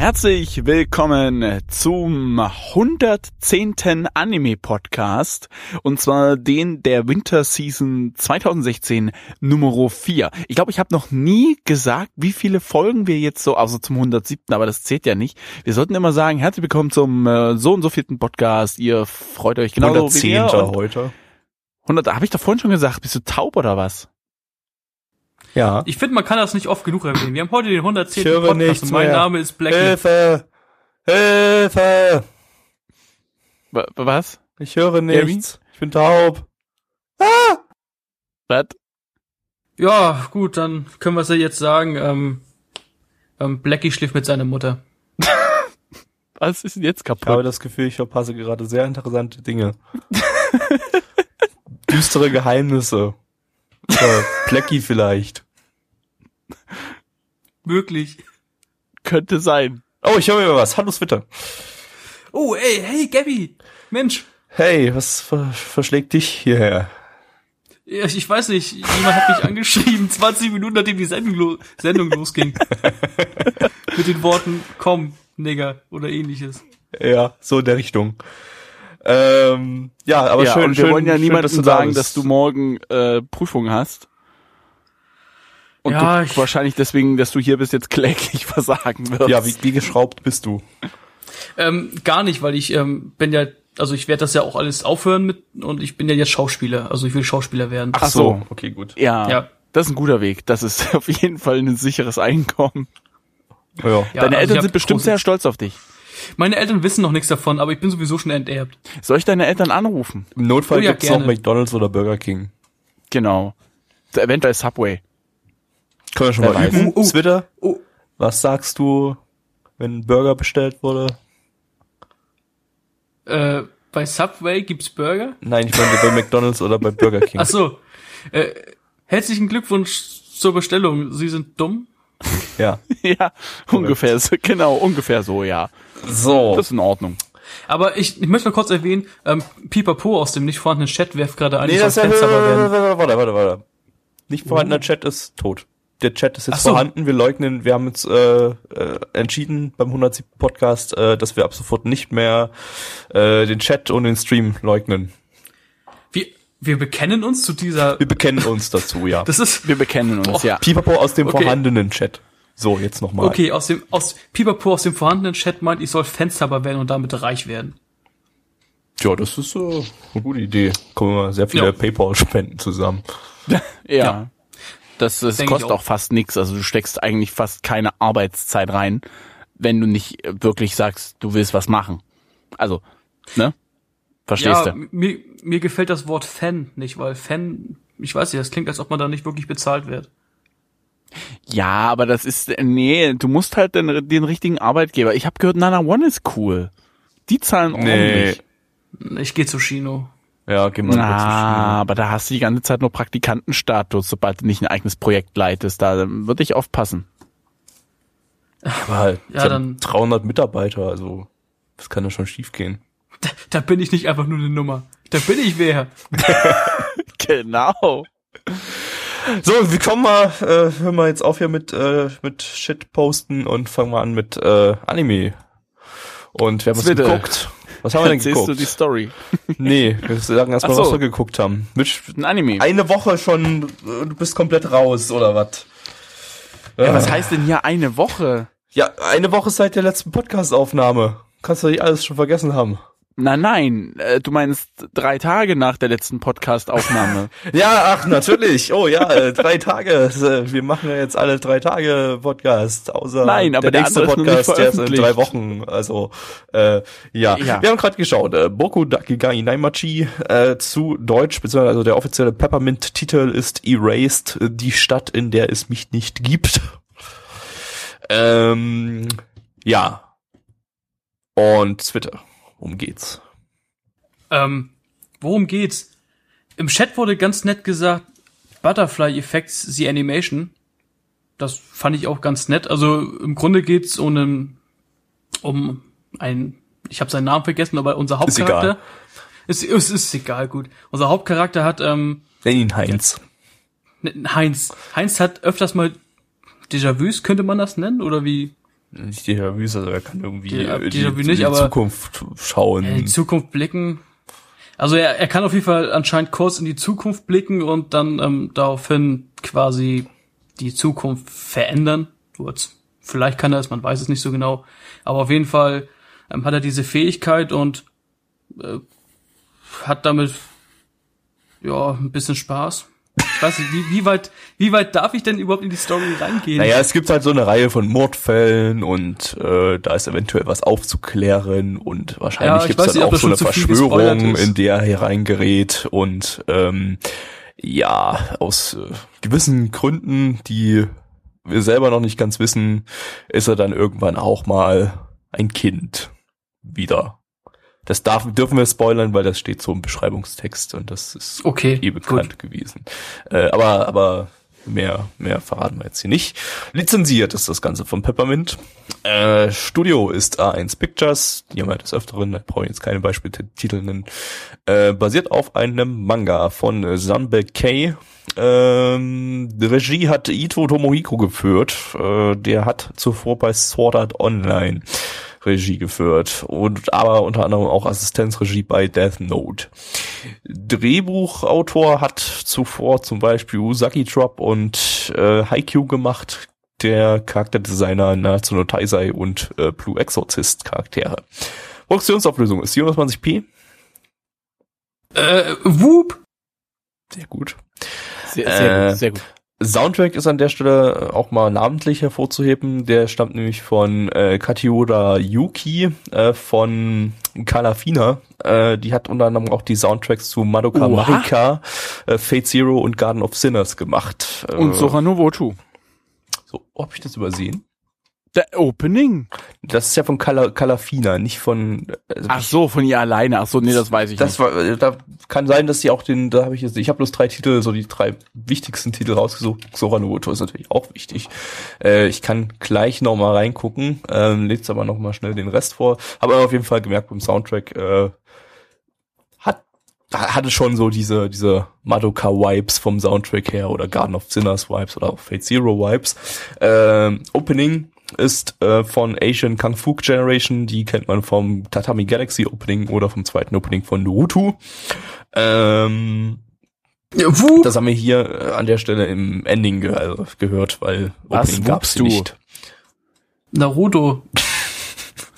Herzlich willkommen zum 110. Anime Podcast und zwar den der Winter Season 2016 Nummer 4. Ich glaube, ich habe noch nie gesagt, wie viele Folgen wir jetzt so, also zum 107. aber das zählt ja nicht. Wir sollten immer sagen, herzlich willkommen zum äh, so und so vierten Podcast. Ihr freut euch genau 110. wie wir. Heute. 100, habe ich doch vorhin schon gesagt, bist du taub oder was? Ja. Ich finde, man kann das nicht oft genug erwähnen. Wir haben heute den 110. Ich höre Podcast nichts und mein mehr. Name ist Blackie. Hilfe! Hilfe! Wa- Was? Ich höre Gary? nichts. Ich bin taub. Was? Ja, gut, dann können wir es ja jetzt sagen. Ähm, ähm, Blackie schläft mit seiner Mutter. Was ist denn jetzt Ich habe kaputt? das Gefühl, ich verpasse gerade sehr interessante Dinge. Düstere Geheimnisse. Oder Plecky vielleicht. Wirklich. Könnte sein. Oh, ich höre mir was. Hallo Twitter. Oh, ey, hey, Gabby. Mensch. Hey, was ver verschlägt dich hierher? Ja, Ich, weiß nicht, jemand hat mich angeschrieben, 20 Minuten nachdem die Sendung, lo Sendung losging. Mit den Worten, komm, Nigger, oder ähnliches. Ja, so in der Richtung. Ähm, ja, aber ja, schön, und wir schön, wollen ja schön, niemandem dass du da sagen, bist. dass du morgen äh, Prüfung hast. Und Ja, du ich- wahrscheinlich deswegen, dass du hier bist, jetzt kläglich versagen wirst. Ja, wie, wie geschraubt bist du? Ähm, gar nicht, weil ich ähm, bin ja, also ich werde das ja auch alles aufhören mit und ich bin ja jetzt Schauspieler, also ich will Schauspieler werden. Ach so. okay, gut. ja, Ja. das ist ein guter Weg. Das ist auf jeden Fall ein sicheres Einkommen. Ja. Ja, Deine also Eltern sind bestimmt sehr stolz auf dich. Meine Eltern wissen noch nichts davon, aber ich bin sowieso schon enterbt. Soll ich deine Eltern anrufen? Im Notfall Oh ja, gibt's noch gerne. McDonalds oder Burger King. Genau. Eventuell Subway. Können wir schon Wer mal weiß. üben. Oh, oh. Twitter, Oh, was sagst du, wenn ein Burger bestellt wurde? äh, bei Subway gibt's Burger? Nein, ich meine bei McDonalds oder bei Burger King. Ach so. Äh, herzlichen Glückwunsch zur Bestellung. Sie sind dumm. Ja. ja, ungefähr, so, genau, ungefähr so, ja. So. Das ist in Ordnung. Aber ich, ich möchte mal kurz erwähnen, ähm, Pipapo aus dem nicht vorhandenen Chat werft gerade ein, nee, das ist ja, warte, warte, warte. Nicht vorhandener Chat ist tot. Der Chat ist jetzt so. vorhanden. Wir leugnen, wir haben jetzt äh, äh, entschieden beim 107. Podcast, äh, dass wir ab sofort nicht mehr äh, den Chat und den Stream leugnen. Wir, wir bekennen uns zu dieser, Wir bekennen uns dazu, ja. das ist, Wir bekennen uns, Boah. ja. Pipapo aus dem Okay. vorhandenen Chat. So, jetzt nochmal. okay, aus dem, aus, Pipapo aus dem vorhandenen Chat meint, ich soll Fanshaber werden und damit reich werden. Ja, das ist äh, eine gute Idee. Kommen wir sehr viele Ja. PayPal-Spenden zusammen. Ja. Ja. Das, das kostet auch. auch fast nix. Also du steckst eigentlich fast keine Arbeitszeit rein, wenn du nicht äh, wirklich sagst, du willst was machen. Also, ne? Verstehst ja, du? mir, mir gefällt das Wort Fan nicht, weil Fan, ich weiß nicht, das klingt, als ob man da nicht wirklich bezahlt wird. Ja, aber das ist, äh, nee, du musst halt den, den richtigen Arbeitgeber. Ich habe gehört, Nana One ist cool. Die zahlen ordentlich. Ich gehe zu Shino. Ja, gehen wir Na, aber da hast du die ganze Zeit nur Praktikantenstatus, sobald du nicht ein eigenes Projekt leitest. Da würde ich aufpassen. Aber halt, Ja, dann- dann 300 Mitarbeiter, also das kann ja schon schief gehen. Da, da bin ich nicht einfach nur eine Nummer. Da bin ich wer. Genau. So, wir kommen mal, äh, hören wir jetzt auf hier mit äh, mit Shit posten und fangen mal an mit äh, Anime. Und wir haben was Bitte. geguckt. Was haben wir denn Erzählst du geguckt? die Story? Nee, wir sagen erstmal, so. was wir geguckt haben. Mitch, Ein Anime. eine Woche schon, äh, du bist komplett raus, oder was? Ja, was heißt denn hier eine Woche? Ja, eine Woche seit der letzten Podcast-Aufnahme. Kannst du nicht alles schon vergessen haben. Nein, nein, äh, du meinst drei Tage nach der letzten Podcast-Aufnahme. Ja, ach, natürlich. Oh ja, äh, drei Tage. Äh, Wir machen ja jetzt alle drei Tage Podcast, außer Nein, aber der der nächste Podcast, der ist in drei Wochen. Also, äh, ja. Ja. Wir haben gerade geschaut, äh, Boku Dakigai Naimachi äh, zu Deutsch, beziehungsweise also der offizielle Peppermint-Titel ist Erased, äh, die Stadt, in der es mich nicht gibt. Ähm, ja. Und Twitter. Um geht's. Ähm, worum geht's? Im Chat wurde ganz nett gesagt, Butterfly Effects, the Animation. Das fand ich auch ganz nett. Also im Grunde geht's um einen, um ein, ich habe seinen Namen vergessen, aber unser Hauptcharakter. Ist, egal. ist, ist, ist egal, gut. Unser Hauptcharakter hat, ähm, Nenn ihn Heinz. Heinz. Heinz hat öfters mal Déjà-vus, könnte man das nennen? Oder wie? Nicht Déjà-vu, also er kann irgendwie die, in nicht, die aber- Zukunft schauen. in die Zukunft blicken. Also er, er kann auf jeden Fall anscheinend kurz in die Zukunft blicken und dann ähm, daraufhin quasi die Zukunft verändern. Vielleicht kann er es, man weiß es nicht so genau. Aber auf jeden Fall ähm, hat er diese Fähigkeit und äh, hat damit ja ein bisschen Spaß. Ich weiß nicht, wie, wie weit, wie weit darf ich denn überhaupt in die Story reingehen? Naja, es gibt halt so eine Reihe von Mordfällen und äh, da ist eventuell was aufzuklären und Ja, wahrscheinlich ich gibt es dann auch so eine Verschwörung, in der er hereingerät und ähm, ja, aus äh, gewissen Gründen, die wir selber noch nicht ganz wissen, ist er dann irgendwann auch mal ein Kind wieder. Das darf, dürfen wir spoilern, weil das steht so im Beschreibungstext und das ist Okay, eh bekannt gewesen. Äh, aber, aber mehr, mehr verraten wir jetzt hier nicht. Lizenziert ist das Ganze von Peppermint. Äh, Studio ist A1 Pictures. Die haben wir des Öfteren, da brauche ich jetzt keine Beispieltitel nennen. Äh, basiert auf einem Manga von Sanbe Kei. Ähm, die Regie hat Ito Tomohiko geführt. Äh, der hat zuvor bei Sword Art Online Regie geführt und aber unter anderem auch Assistenzregie bei Death Note. Drehbuchautor hat zuvor zum Beispiel Usagi Drop und äh, Haikyuu gemacht, der Charakterdesigner Natsu no Taisei und äh, Blue Exorcist Charaktere. Produktionsauflösung ist 720p. Äh, Whoop. Sehr gut. Sehr, sehr Äh, gut, sehr gut. Soundtrack ist an der Stelle auch mal namentlich hervorzuheben. Der stammt nämlich von äh, Katiura Yuki äh, von Kalafina. Äh, die hat unter anderem auch die Soundtracks zu Madoka Oha. Magica, äh, Fate Zero und Garden of Sinners gemacht. Äh, Und Soha Novotu. so, oh, hab ich das übersehen? Der Opening. Das ist ja von Kala, Kalafina, nicht von. Also Ach so, von ihr alleine. Ach so, nee, das weiß ich das nicht. war, äh, da kann sein, dass sie auch den, da habe ich jetzt, ich habe bloß drei Titel, so die drei wichtigsten Titel rausgesucht. Sora Nobuto ist natürlich auch wichtig. Äh, ich kann gleich noch mal reingucken, ähm, legt aber noch mal schnell den Rest vor. Habe aber auf jeden Fall gemerkt beim Soundtrack, äh, hat hatte schon so diese diese Madoka Vibes vom Soundtrack her oder Garden of Sinners Vibes oder auch Fate Zero Vibes. Ähm, Opening ist äh, von Asian Kung Fu Generation, die kennt man vom Tatami Galaxy Opening oder vom zweiten Opening von Naruto. Ähm, Whoop. das haben wir hier äh, an der Stelle im Ending ge also gehört, weil Was Opening gab's du? nicht. Naruto.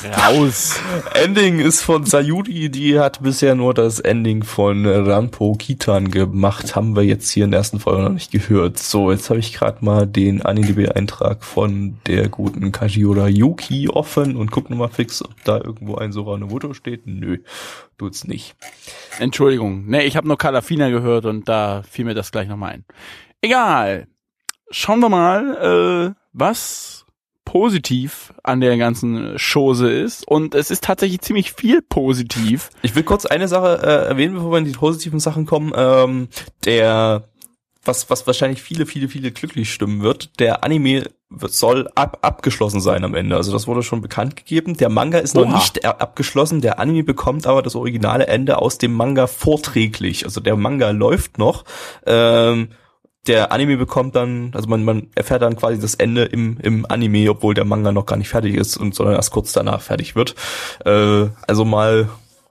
Raus. Ending ist von Sayuri, die hat bisher nur das Ending von Ranpo Kitan gemacht, haben wir jetzt hier in der ersten Folge noch nicht gehört. So, jetzt habe ich gerade mal den Anime-Eintrag von der guten Kajiura Yuki offen und guck nochmal fix, ob da irgendwo ein Sora Nobuto steht. Nö, tut's nicht. Entschuldigung. Nee, ich habe nur Calafina gehört und da fiel mir das gleich nochmal ein. Egal. Schauen wir mal, äh, was positiv an der ganzen Chose ist. Und es ist tatsächlich ziemlich viel positiv. Ich will kurz eine Sache äh, erwähnen, bevor wir in die positiven Sachen kommen. Ähm, der, was, was wahrscheinlich viele, viele, viele glücklich stimmen wird, der Anime wird, soll ab, abgeschlossen sein am Ende. Also das wurde schon bekannt gegeben. Der Manga ist noch Oha. nicht a- abgeschlossen. Der Anime bekommt aber das originale Ende aus dem Manga vorträglich. Also der Manga läuft noch. Ähm, der Anime bekommt dann, also man, man erfährt dann quasi das Ende im, im Anime, obwohl der Manga noch gar nicht fertig ist und sondern erst kurz danach fertig wird. Äh, also mal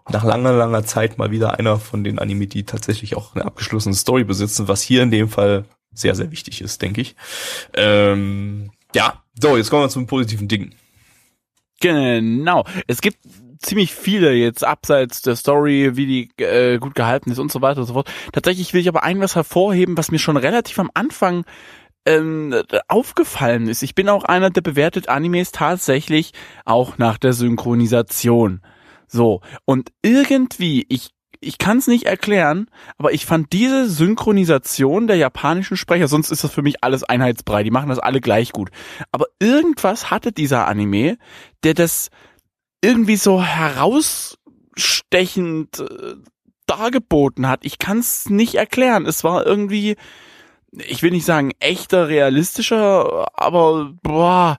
nach langer, langer Zeit mal wieder einer von den Anime, die tatsächlich auch eine abgeschlossene Story besitzen, was hier in dem Fall sehr, sehr wichtig ist, denke ich. Ähm, ja, so, jetzt kommen wir zum positiven Ding. Genau. Es gibt ziemlich viele jetzt abseits der Story, wie die äh, gut gehalten ist und so weiter und so fort. Tatsächlich will ich aber ein was hervorheben, was mir schon relativ am Anfang ähm, aufgefallen ist. Ich bin auch einer, der bewertet Animes tatsächlich auch nach der Synchronisation. So, und irgendwie, ich ich kann es nicht erklären, aber ich fand diese Synchronisation der japanischen Sprecher, sonst ist das für mich alles einheitsbrei, die machen das alle gleich gut. Aber irgendwas hatte dieser Anime, der das irgendwie so heraus herausstechend äh, dargeboten hat. Ich kann es nicht erklären. Es war irgendwie, ich will nicht sagen echter, realistischer, aber boah,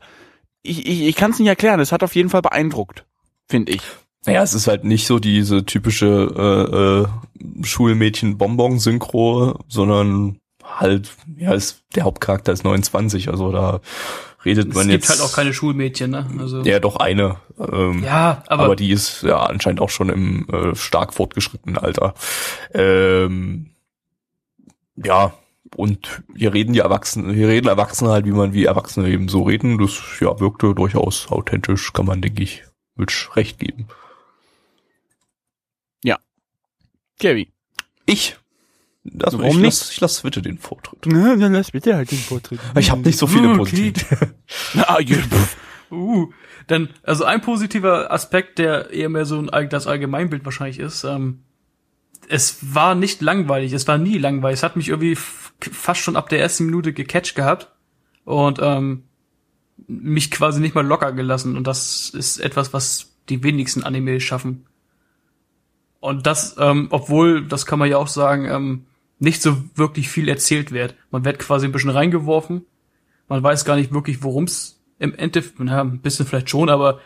ich, ich, ich kann es nicht erklären. Es hat auf jeden Fall beeindruckt, finde ich. Naja, es ist halt nicht so diese typische äh, äh, Schulmädchen-Bonbon-Synchro, sondern halt, ja, ist, der Hauptcharakter ist 29, also da redet Es man gibt jetzt. halt auch keine Schulmädchen, ne? Also, Ja, doch eine. Ähm, ja aber, aber, die ist ja anscheinend auch schon im äh, stark fortgeschrittenen Alter. Ähm, ja, und hier reden die Erwachsenen, hier reden Erwachsene halt, wie man wie Erwachsene eben so reden. Das ja wirkte durchaus authentisch, kann man, denke ich, mit recht geben. Gaby. Ich. Das, Warum ich, nicht? lass, ich lass bitte den Vortritt. Na, dann lass bitte halt den Vortritt. Ich habe nicht so viele Okay. Positive. Ah, ja. Uh, dann, also ein positiver Aspekt, der eher mehr so ein, das Allgemeinbild wahrscheinlich ist, ähm, es war nicht langweilig, es war nie langweilig, es hat mich irgendwie fast schon ab der ersten Minute gecatcht gehabt und ähm, mich quasi nicht mal locker gelassen und das ist etwas, was die wenigsten Anime schaffen. Und das, ähm, obwohl, das kann man ja auch sagen, ähm, nicht so wirklich viel erzählt wird. Man wird quasi ein bisschen reingeworfen, man weiß gar nicht wirklich, worum es im Endeffekt, na, ein bisschen vielleicht schon, aber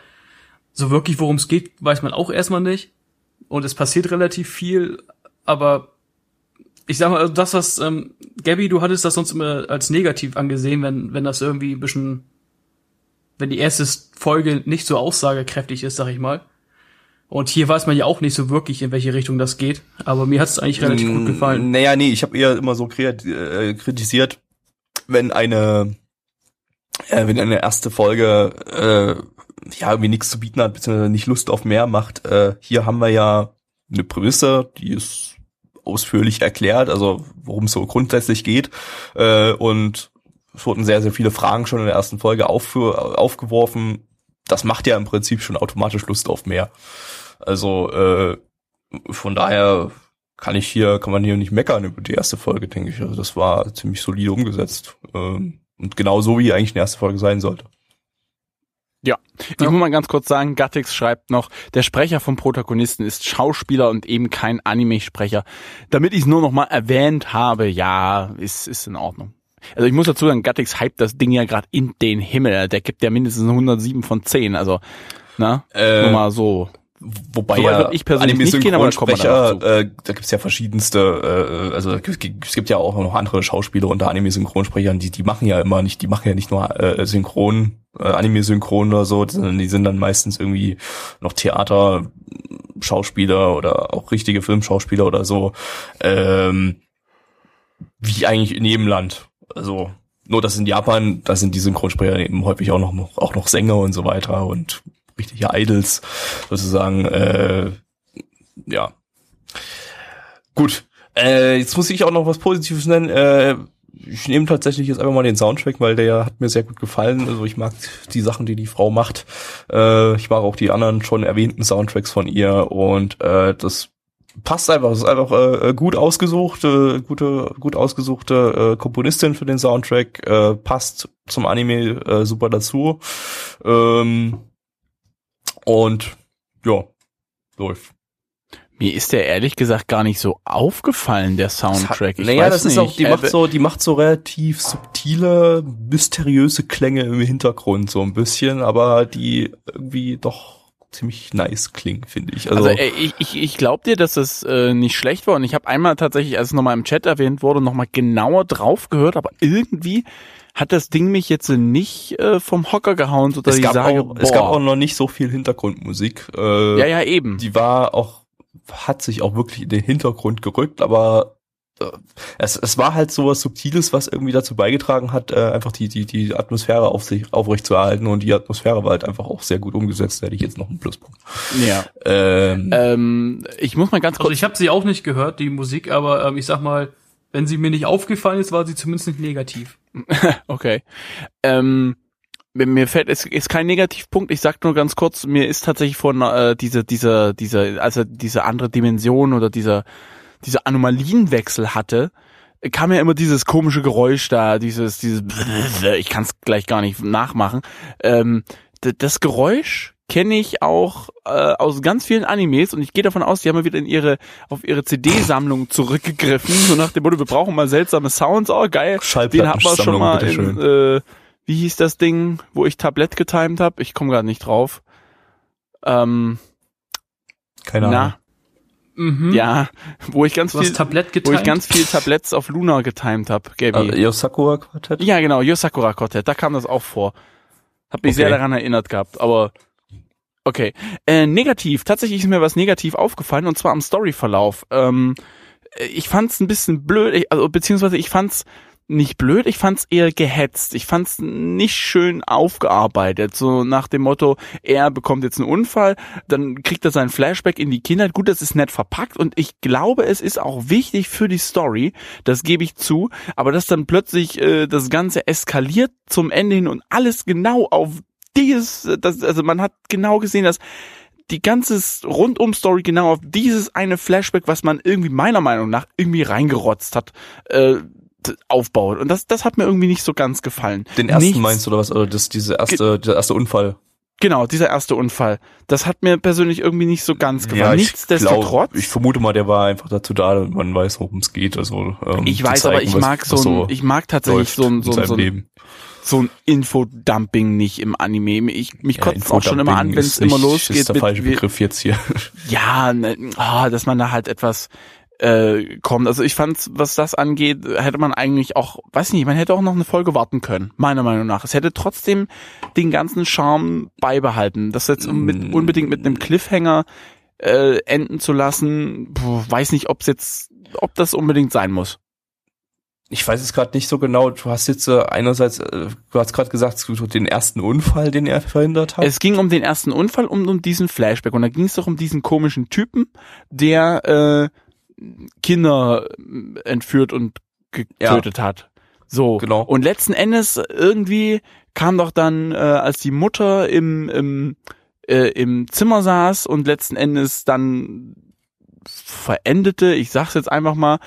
so wirklich, worum es geht, weiß man auch erstmal nicht. Und es passiert relativ viel, aber ich sag mal, also das, was, ähm, Gabby, du hattest das sonst immer als negativ angesehen, wenn, wenn das irgendwie ein bisschen, wenn die erste Folge nicht so aussagekräftig ist, sag ich mal. Und hier weiß man ja auch nicht so wirklich, in welche Richtung das geht. Aber mir hat es eigentlich relativ gut gefallen. Naja, nee, ich habe eher immer so äh, kritisiert, wenn eine, äh, wenn eine erste Folge äh, ja irgendwie nichts zu bieten hat, beziehungsweise nicht Lust auf mehr macht. Äh, hier haben wir ja eine Prämisse, die ist ausführlich erklärt, also worum es so grundsätzlich geht. Äh, und es wurden sehr, sehr viele Fragen schon in der ersten Folge auf, aufgeworfen. Das macht ja im Prinzip schon automatisch Lust auf mehr. Also äh, von daher kann ich hier, kann man hier nicht meckern über die erste Folge, denke ich. Also das war ziemlich solide umgesetzt. Ähm, und genau so, wie eigentlich eine erste Folge sein sollte. Ich muss mal ganz kurz sagen, Gattix schreibt noch, der Sprecher vom Protagonisten ist Schauspieler und eben kein Anime-Sprecher. Damit ich es nur noch mal erwähnt habe, ja, ist, ist in Ordnung. Also ich muss dazu sagen, Gattix hypt das Ding ja gerade in den Himmel. Der gibt ja mindestens 107 von 10. Also, na, Äh, nur mal so. Wobei So ja ich persönlich nicht gehen, aber da dann noch äh, da gibt's ja verschiedenste, äh, also es gibt ja auch noch andere Schauspieler unter Anime-Synchronsprechern, die die machen ja immer nicht, die machen ja nicht nur äh, Synchron, äh, Anime-Synchron oder so, sondern die sind dann meistens irgendwie noch Theater, Schauspieler oder auch richtige Filmschauspieler oder so, ähm, wie eigentlich in jedem Land. Also nur dass in Japan, da sind die Synchronsprecher eben häufig auch noch auch noch Sänger und so weiter und richtige Idols sozusagen. Äh, ja, gut. Äh, jetzt muss ich auch noch was Positives nennen. Äh, ich nehme tatsächlich jetzt einfach mal den Soundtrack, weil der hat mir sehr gut gefallen. Also ich mag die Sachen, die die Frau macht. Äh, ich mag auch die anderen schon erwähnten Soundtracks von ihr und äh, das passt einfach. Es ist einfach äh, gut ausgesucht, äh, gute, gut ausgesuchte äh, Komponistin für den Soundtrack. Äh, passt zum Anime äh, super dazu. Ähm, und ja, läuft. Mir ist der ehrlich gesagt gar nicht so aufgefallen, der Soundtrack. Ich naja, das ist nicht. auch, die Äh, macht so, die macht so relativ subtile, mysteriöse Klänge im Hintergrund so ein bisschen, aber die irgendwie doch ziemlich nice klingen, finde ich. Also, Also, äh, ich, ich, ich glaube dir, dass es äh, nicht schlecht war und ich habe einmal tatsächlich, als es nochmal im Chat erwähnt wurde, nochmal genauer drauf gehört, aber irgendwie hat das Ding mich jetzt nicht äh, vom Hocker gehauen, so dass es ich sage, auch, es gab auch noch nicht so viel Hintergrundmusik. Äh, ja, ja, eben. Die war auch, hat sich auch wirklich in den Hintergrund gerückt, aber es, es war halt so was Subtiles, was irgendwie dazu beigetragen hat, äh, einfach die, die, die Atmosphäre auf sich aufrecht zu erhalten und die Atmosphäre war halt einfach auch sehr gut umgesetzt, da hätte ich jetzt noch einen Pluspunkt. Ja. Ähm, Ähm, ich muss mal ganz Also kurz. ich habe sie auch nicht gehört, die Musik, aber ähm, ich sag mal, wenn sie mir nicht aufgefallen ist, war sie zumindest nicht negativ. Okay. Ähm, mir- fällt es ist kein Negativpunkt. Ich sag nur ganz kurz, mir ist tatsächlich von äh, diese diese diese also diese andere Dimension oder dieser dieser Anomalienwechsel hatte, kam ja immer dieses komische Geräusch da, dieses dieses ich kann es gleich gar nicht nachmachen. Ähm, das Geräusch kenne ich auch äh, aus ganz vielen Animes und ich gehe davon aus, die haben wieder in ihre auf ihre CD-Sammlung zurückgegriffen, so nach dem Motto, wir brauchen mal seltsame Sounds, oh geil, den haben wir schon mal in, äh, wie hieß das Ding, wo ich Tablett getimed habe? Ich komme gerade nicht drauf. Ähm, Keine Ahnung. na, Mhm. ja, wo ich ganz Du viel, Tablett wo ich ganz viel Tabletts auf Luna getimed habe, Gabi. Äh, Yosakura Quartett? Ja, genau, Yosakura Quartett, da kam das auch vor. Hab mich Okay. sehr daran erinnert gehabt, aber okay. Äh, negativ, tatsächlich ist mir was negativ aufgefallen und zwar am Storyverlauf. Ähm, äh, ich fand's ein bisschen blöd, ich, also beziehungsweise ich fand's nicht blöd, ich fand's eher gehetzt. Ich fand's nicht schön aufgearbeitet. So nach dem Motto, er bekommt jetzt einen Unfall, dann kriegt er seinen Flashback in die Kindheit. Gut, das ist nett verpackt und ich glaube, es ist auch wichtig für die Story, das gebe ich zu, aber dass dann plötzlich äh, das Ganze eskaliert zum Ende hin und alles genau auf dieses, das, also man hat genau gesehen, dass die ganze Rundum-Story genau auf dieses eine Flashback, was man irgendwie meiner Meinung nach irgendwie reingerotzt hat, äh, aufbaut. Und das, das hat mir irgendwie nicht so ganz gefallen. Den ersten Nichts- meinst du oder was? Oder das, diese erste, der erste Unfall? Genau, dieser erste Unfall. Das hat mir persönlich irgendwie nicht so ganz gefallen. ich Nichtsdestotrotz. ich vermute mal, der war einfach dazu da, damit man weiß, worum es geht. Also ähm, ich weiß, aber zeigen, ich was- mag so ein, ich mag tatsächlich so ein, in so so ein, so ein Infodumping nicht im Anime. Ich, mich Ja, kotzt auch schon immer an, wenn es immer losgeht. Ist der mit- falsche Begriff jetzt hier. ja, ne, ah, dass man da halt etwas äh, kommt. Also ich fand, was das angeht, hätte man eigentlich auch, weiß nicht, man hätte auch noch eine Folge warten können, meiner Meinung nach. Es hätte trotzdem den ganzen Charme beibehalten. Das jetzt Mm. mit, unbedingt mit einem Cliffhanger äh, enden zu lassen, puh, weiß nicht, ob es jetzt, ob das unbedingt sein muss. Ich weiß es gerade nicht so genau. Du hast jetzt äh, einerseits, äh, du hast gerade gesagt, den ersten Unfall, den er verhindert hat. Es ging um den ersten Unfall und um diesen Flashback. Und da ging es doch um diesen komischen Typen, der äh, Kinder äh, entführt und getötet hat. So. Genau. Und letzten Endes irgendwie kam doch dann, äh, als die Mutter im, im, äh, im Zimmer saß und letzten Endes dann verendete, ich sag's jetzt einfach mal,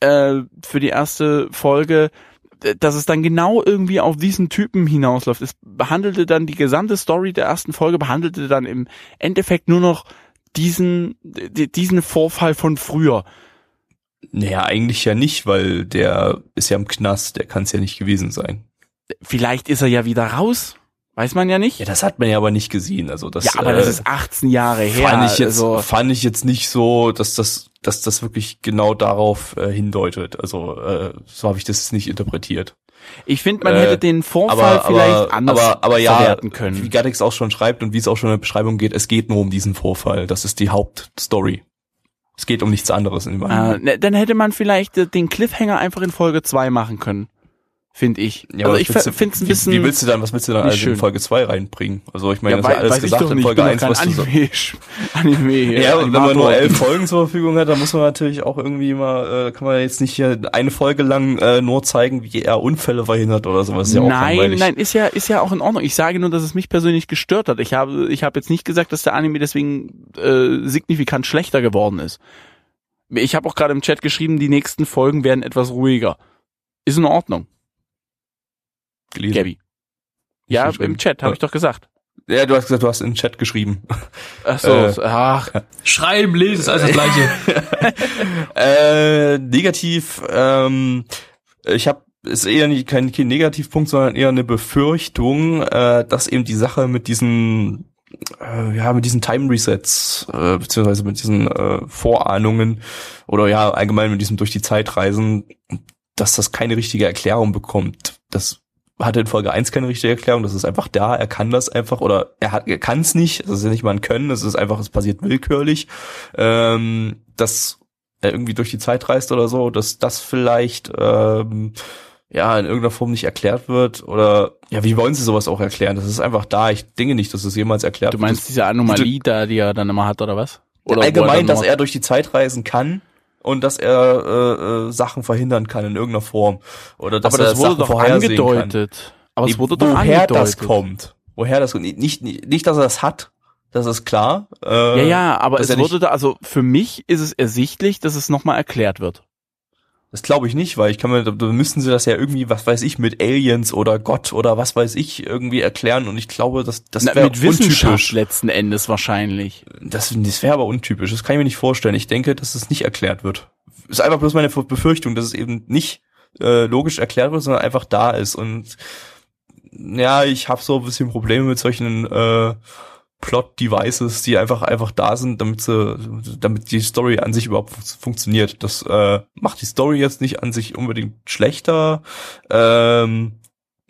äh, für die erste Folge, äh, dass es dann genau irgendwie auf diesen Typen hinausläuft. Es behandelte dann die gesamte Story der ersten Folge, behandelte dann im Endeffekt nur noch diesen, di- diesen Vorfall von früher. naja, eigentlich ja nicht, weil der ist ja im Knast, der kann es ja nicht gewesen sein. Vielleicht ist er ja wieder raus. Weiß man ja nicht. Ja, das hat man ja aber nicht gesehen. Also das, ja, aber das äh, ist 18 Jahre her. fand ich jetzt, also, fand ich jetzt nicht so, dass das, dass das wirklich genau darauf äh, hindeutet. Also äh, so habe ich das nicht interpretiert. Ich finde, man äh, hätte den Vorfall vielleicht anders aber, aber ja, verwerten wie können. Gaddix auch schon schreibt und wie es auch schon in der Beschreibung geht, es geht nur um diesen Vorfall. Das ist die Hauptstory. Es geht um nichts anderes in dem Äh, Anime. ne, dann hätte man vielleicht äh, den Cliffhanger einfach in Folge 2 machen können. Finde ich. Ja, also aber ich finde es ein wie- bisschen. Wie willst du dann, was willst du dann schön. in Folge 2 reinbringen? Also ich meine, ja, das ist ja alles gesagt in Folge ich bin 1, doch was kein du. Anime, Anime Ja, und wenn man nur elf Folgen zur Verfügung hat, dann muss man natürlich auch irgendwie mal, äh, kann man jetzt nicht hier eine Folge lang äh, nur zeigen, wie er Unfälle verhindert oder sowas. Ist ja auch nein, langweilig. nein, ist ja ist ja auch in Ordnung. Ich sage nur, dass es mich persönlich gestört hat. Ich habe ich habe jetzt nicht gesagt, dass der Anime deswegen äh, signifikant schlechter geworden ist. Ich habe auch gerade im Chat geschrieben, die nächsten Folgen werden etwas ruhiger. Ist in Ordnung, Gelesen. Gabi. Ja, im Chat habe ich doch gesagt. Ja, du hast gesagt, du hast in den Chat geschrieben. Ach so, Äh, ach, Schreiben, lesen ist alles das gleiche. äh, negativ, ähm, ich habe ist eher nicht kein, kein Negativpunkt, sondern eher eine Befürchtung, äh, dass eben die Sache mit diesen äh, ja mit diesen Time Resets äh, beziehungsweise mit diesen äh, Vorahnungen oder ja allgemein mit diesem durch die Zeit reisen, dass das keine richtige Erklärung bekommt. Das hatte in Folge 1 keine richtige Erklärung, das ist einfach da, er kann das einfach oder er hat er kann es nicht, das ist ja nicht mal ein Können, es ist einfach, es passiert willkürlich. Ähm, dass er irgendwie durch die Zeit reist oder so, dass das vielleicht ähm, ja in irgendeiner Form nicht erklärt wird oder ja, wie wollen sie sowas auch erklären? Das ist einfach da. Ich denke nicht, dass es jemals erklärt du wird. meinst diese Anomalie da, die er dann immer hat oder was? Oder er allgemein, dass er durch die Zeit reisen kann und dass er äh, äh, Sachen verhindern kann in irgendeiner Form oder dass aber er das wurde Sachen doch vorhersehen kann. angedeutet. Aber es wurde doch woher angedeutet. das kommt, woher das nicht, nicht nicht, dass er das hat, das ist klar. Äh, Ja, ja, aber es er wurde da, also für mich ist es ersichtlich, dass es nochmal erklärt wird. Das glaube ich nicht, weil ich kann mir, da müssten sie das ja irgendwie, was weiß ich, mit Aliens oder Gott oder was weiß ich irgendwie erklären und ich glaube, dass das wäre untypisch. letzten Endes wahrscheinlich. Das, das wäre aber untypisch. Das kann ich mir nicht vorstellen. Ich denke, dass es nicht erklärt wird. Ist einfach bloß meine Befürchtung, dass es eben nicht äh, logisch erklärt wird, sondern einfach da ist. Und ja, ich habe so ein bisschen Probleme mit solchen äh, Plot-Devices, die einfach einfach da sind, damit sie, damit die Story an sich überhaupt fun- funktioniert. Das äh, macht die Story jetzt nicht an sich unbedingt schlechter. Ähm,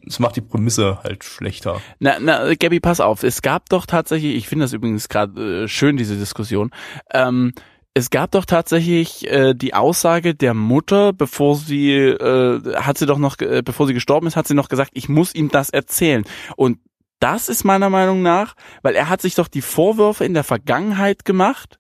es macht die Prämisse halt schlechter. Na, na, Gabby, pass auf. Es gab doch tatsächlich, ich finde das übrigens gerade äh, schön, diese Diskussion. Ähm, es gab doch tatsächlich äh, die Aussage der Mutter, bevor sie, äh, hat sie doch noch, äh, bevor sie gestorben ist, hat sie noch gesagt, ich muss ihm das erzählen. Und das ist meiner Meinung nach, weil er hat sich doch die Vorwürfe in der Vergangenheit gemacht,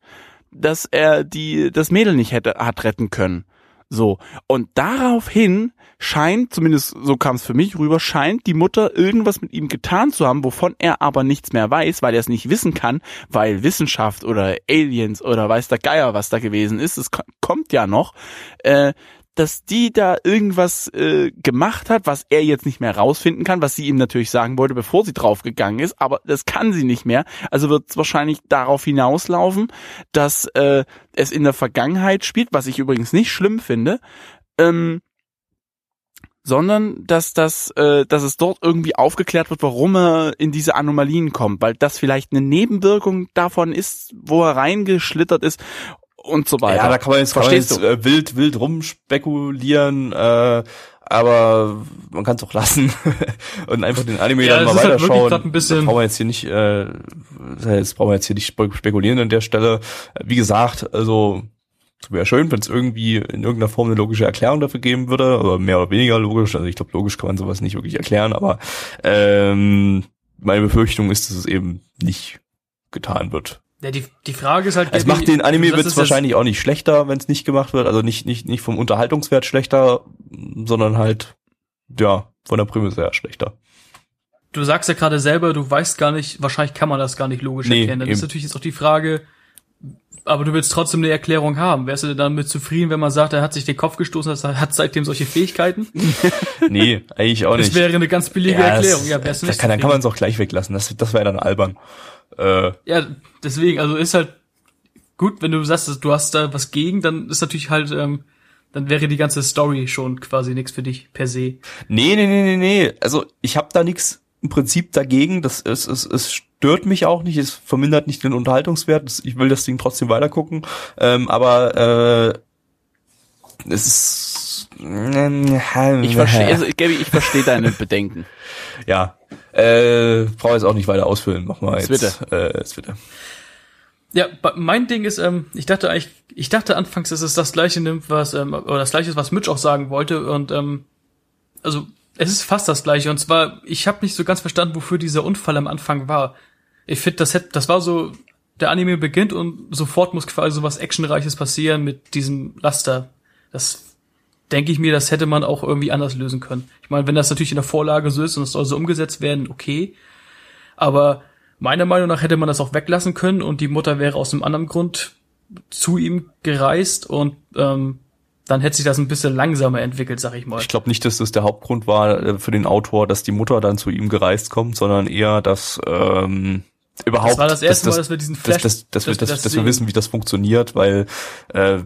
dass er die, das Mädel nicht hätte, hat retten können. So. Und daraufhin scheint, zumindest so kam es für mich rüber, scheint die Mutter irgendwas mit ihm getan zu haben, wovon er aber nichts mehr weiß, weil er es nicht wissen kann, weil Wissenschaft oder Aliens oder weiß der Geier, was da gewesen ist, es ko- kommt ja noch, äh, dass die da irgendwas äh, gemacht hat, was er jetzt nicht mehr rausfinden kann, was sie ihm natürlich sagen wollte, bevor sie draufgegangen ist, aber das kann sie nicht mehr. Also wird es wahrscheinlich darauf hinauslaufen, dass äh, es in der Vergangenheit spielt, was ich übrigens nicht schlimm finde, ähm, sondern dass das, äh, dass es dort irgendwie aufgeklärt wird, warum er in diese Anomalien kommt, weil das vielleicht eine Nebenwirkung davon ist, wo er reingeschlittert ist und so weiter. Ja, da kann man jetzt, kann man Verstehst jetzt du? äh, wild, wild rumspekulieren, äh, aber man kann es auch lassen und einfach den Anime Ja, dann es mal ist halt weiterschauen. grad ein bisschen- Da brauchen wir jetzt hier nicht, äh, jetzt brauchen wir jetzt hier nicht spe- spekulieren an der Stelle. Wie gesagt, also wäre schön, wenn es irgendwie in irgendeiner Form eine logische Erklärung dafür geben würde, oder mehr oder weniger logisch. Also ich glaube, logisch kann man sowas nicht wirklich erklären, aber ähm, meine Befürchtung ist, dass es eben nicht getan wird. Ja, die, die Frage ist halt, Es Gabby, macht den Anime das wird's ist jetzt- wahrscheinlich auch nicht schlechter, wenn es nicht gemacht wird. Also nicht, nicht, nicht vom Unterhaltungswert schlechter, sondern halt, ja, von der Prämisse her schlechter. du sagst ja gerade selber, du weißt gar nicht, wahrscheinlich kann man das gar nicht logisch Nee, erklären. Dann ist eben. natürlich jetzt auch die Frage, aber du willst trotzdem eine Erklärung haben. Wärst du denn damit zufrieden, wenn man sagt, er hat sich den Kopf gestoßen, er hat seitdem solche Fähigkeiten? Nee, eigentlich auch Das nicht. wäre eine ganz billige Ja, Erklärung. das- Ja, wärst du nicht kann, dann kann man es auch gleich weglassen. Das, das wäre dann albern. Äh, Ja, deswegen, also ist halt gut, wenn du sagst, du hast da was gegen, dann ist natürlich halt, ähm, dann wäre die ganze Story schon quasi nichts für dich per se. nee, nee, nee, nee, nee. Also ich habe da nichts im Prinzip dagegen. Das es, es, es stört mich auch nicht. Es vermindert nicht den Unterhaltungswert. Ich will das Ding trotzdem weitergucken. Ähm, aber äh, es ist Ich verstehe, also, Gabby, ich verstehe deine Bedenken. Ja. Äh, brauche jetzt auch nicht weiter ausfüllen. Mach mal jetzt. Twitter. Äh, jetzt bitte. Ja, mein Ding ist, ähm, ich dachte eigentlich, ich dachte anfangs, dass es das gleiche nimmt, was, ähm, oder das gleiche ist, was Mitch auch sagen wollte. Und ähm, also es ist fast das gleiche. Und zwar, ich habe nicht so ganz verstanden, wofür dieser Unfall am Anfang war. Ich finde, das hätte, das war so, der Anime beginnt und sofort muss quasi so was Actionreiches passieren mit diesem Laster. Das denke ich mir, das hätte man auch irgendwie anders lösen können. Ich meine, wenn das natürlich in der Vorlage so ist und es soll so umgesetzt werden, okay. Aber meiner Meinung nach hätte man das auch weglassen können und die Mutter wäre aus einem anderen Grund zu ihm gereist und ähm, dann hätte sich das ein bisschen langsamer entwickelt, sag ich mal. Ich glaube nicht, dass das der Hauptgrund war äh, für den Autor, dass die Mutter dann zu ihm gereist kommt, sondern eher, dass ähm, überhaupt Das war das erste Mal, dass wir diesen Flash- dass, dass, dass, wir, dass wir dass, das dass wir wissen, wie das funktioniert, weil äh,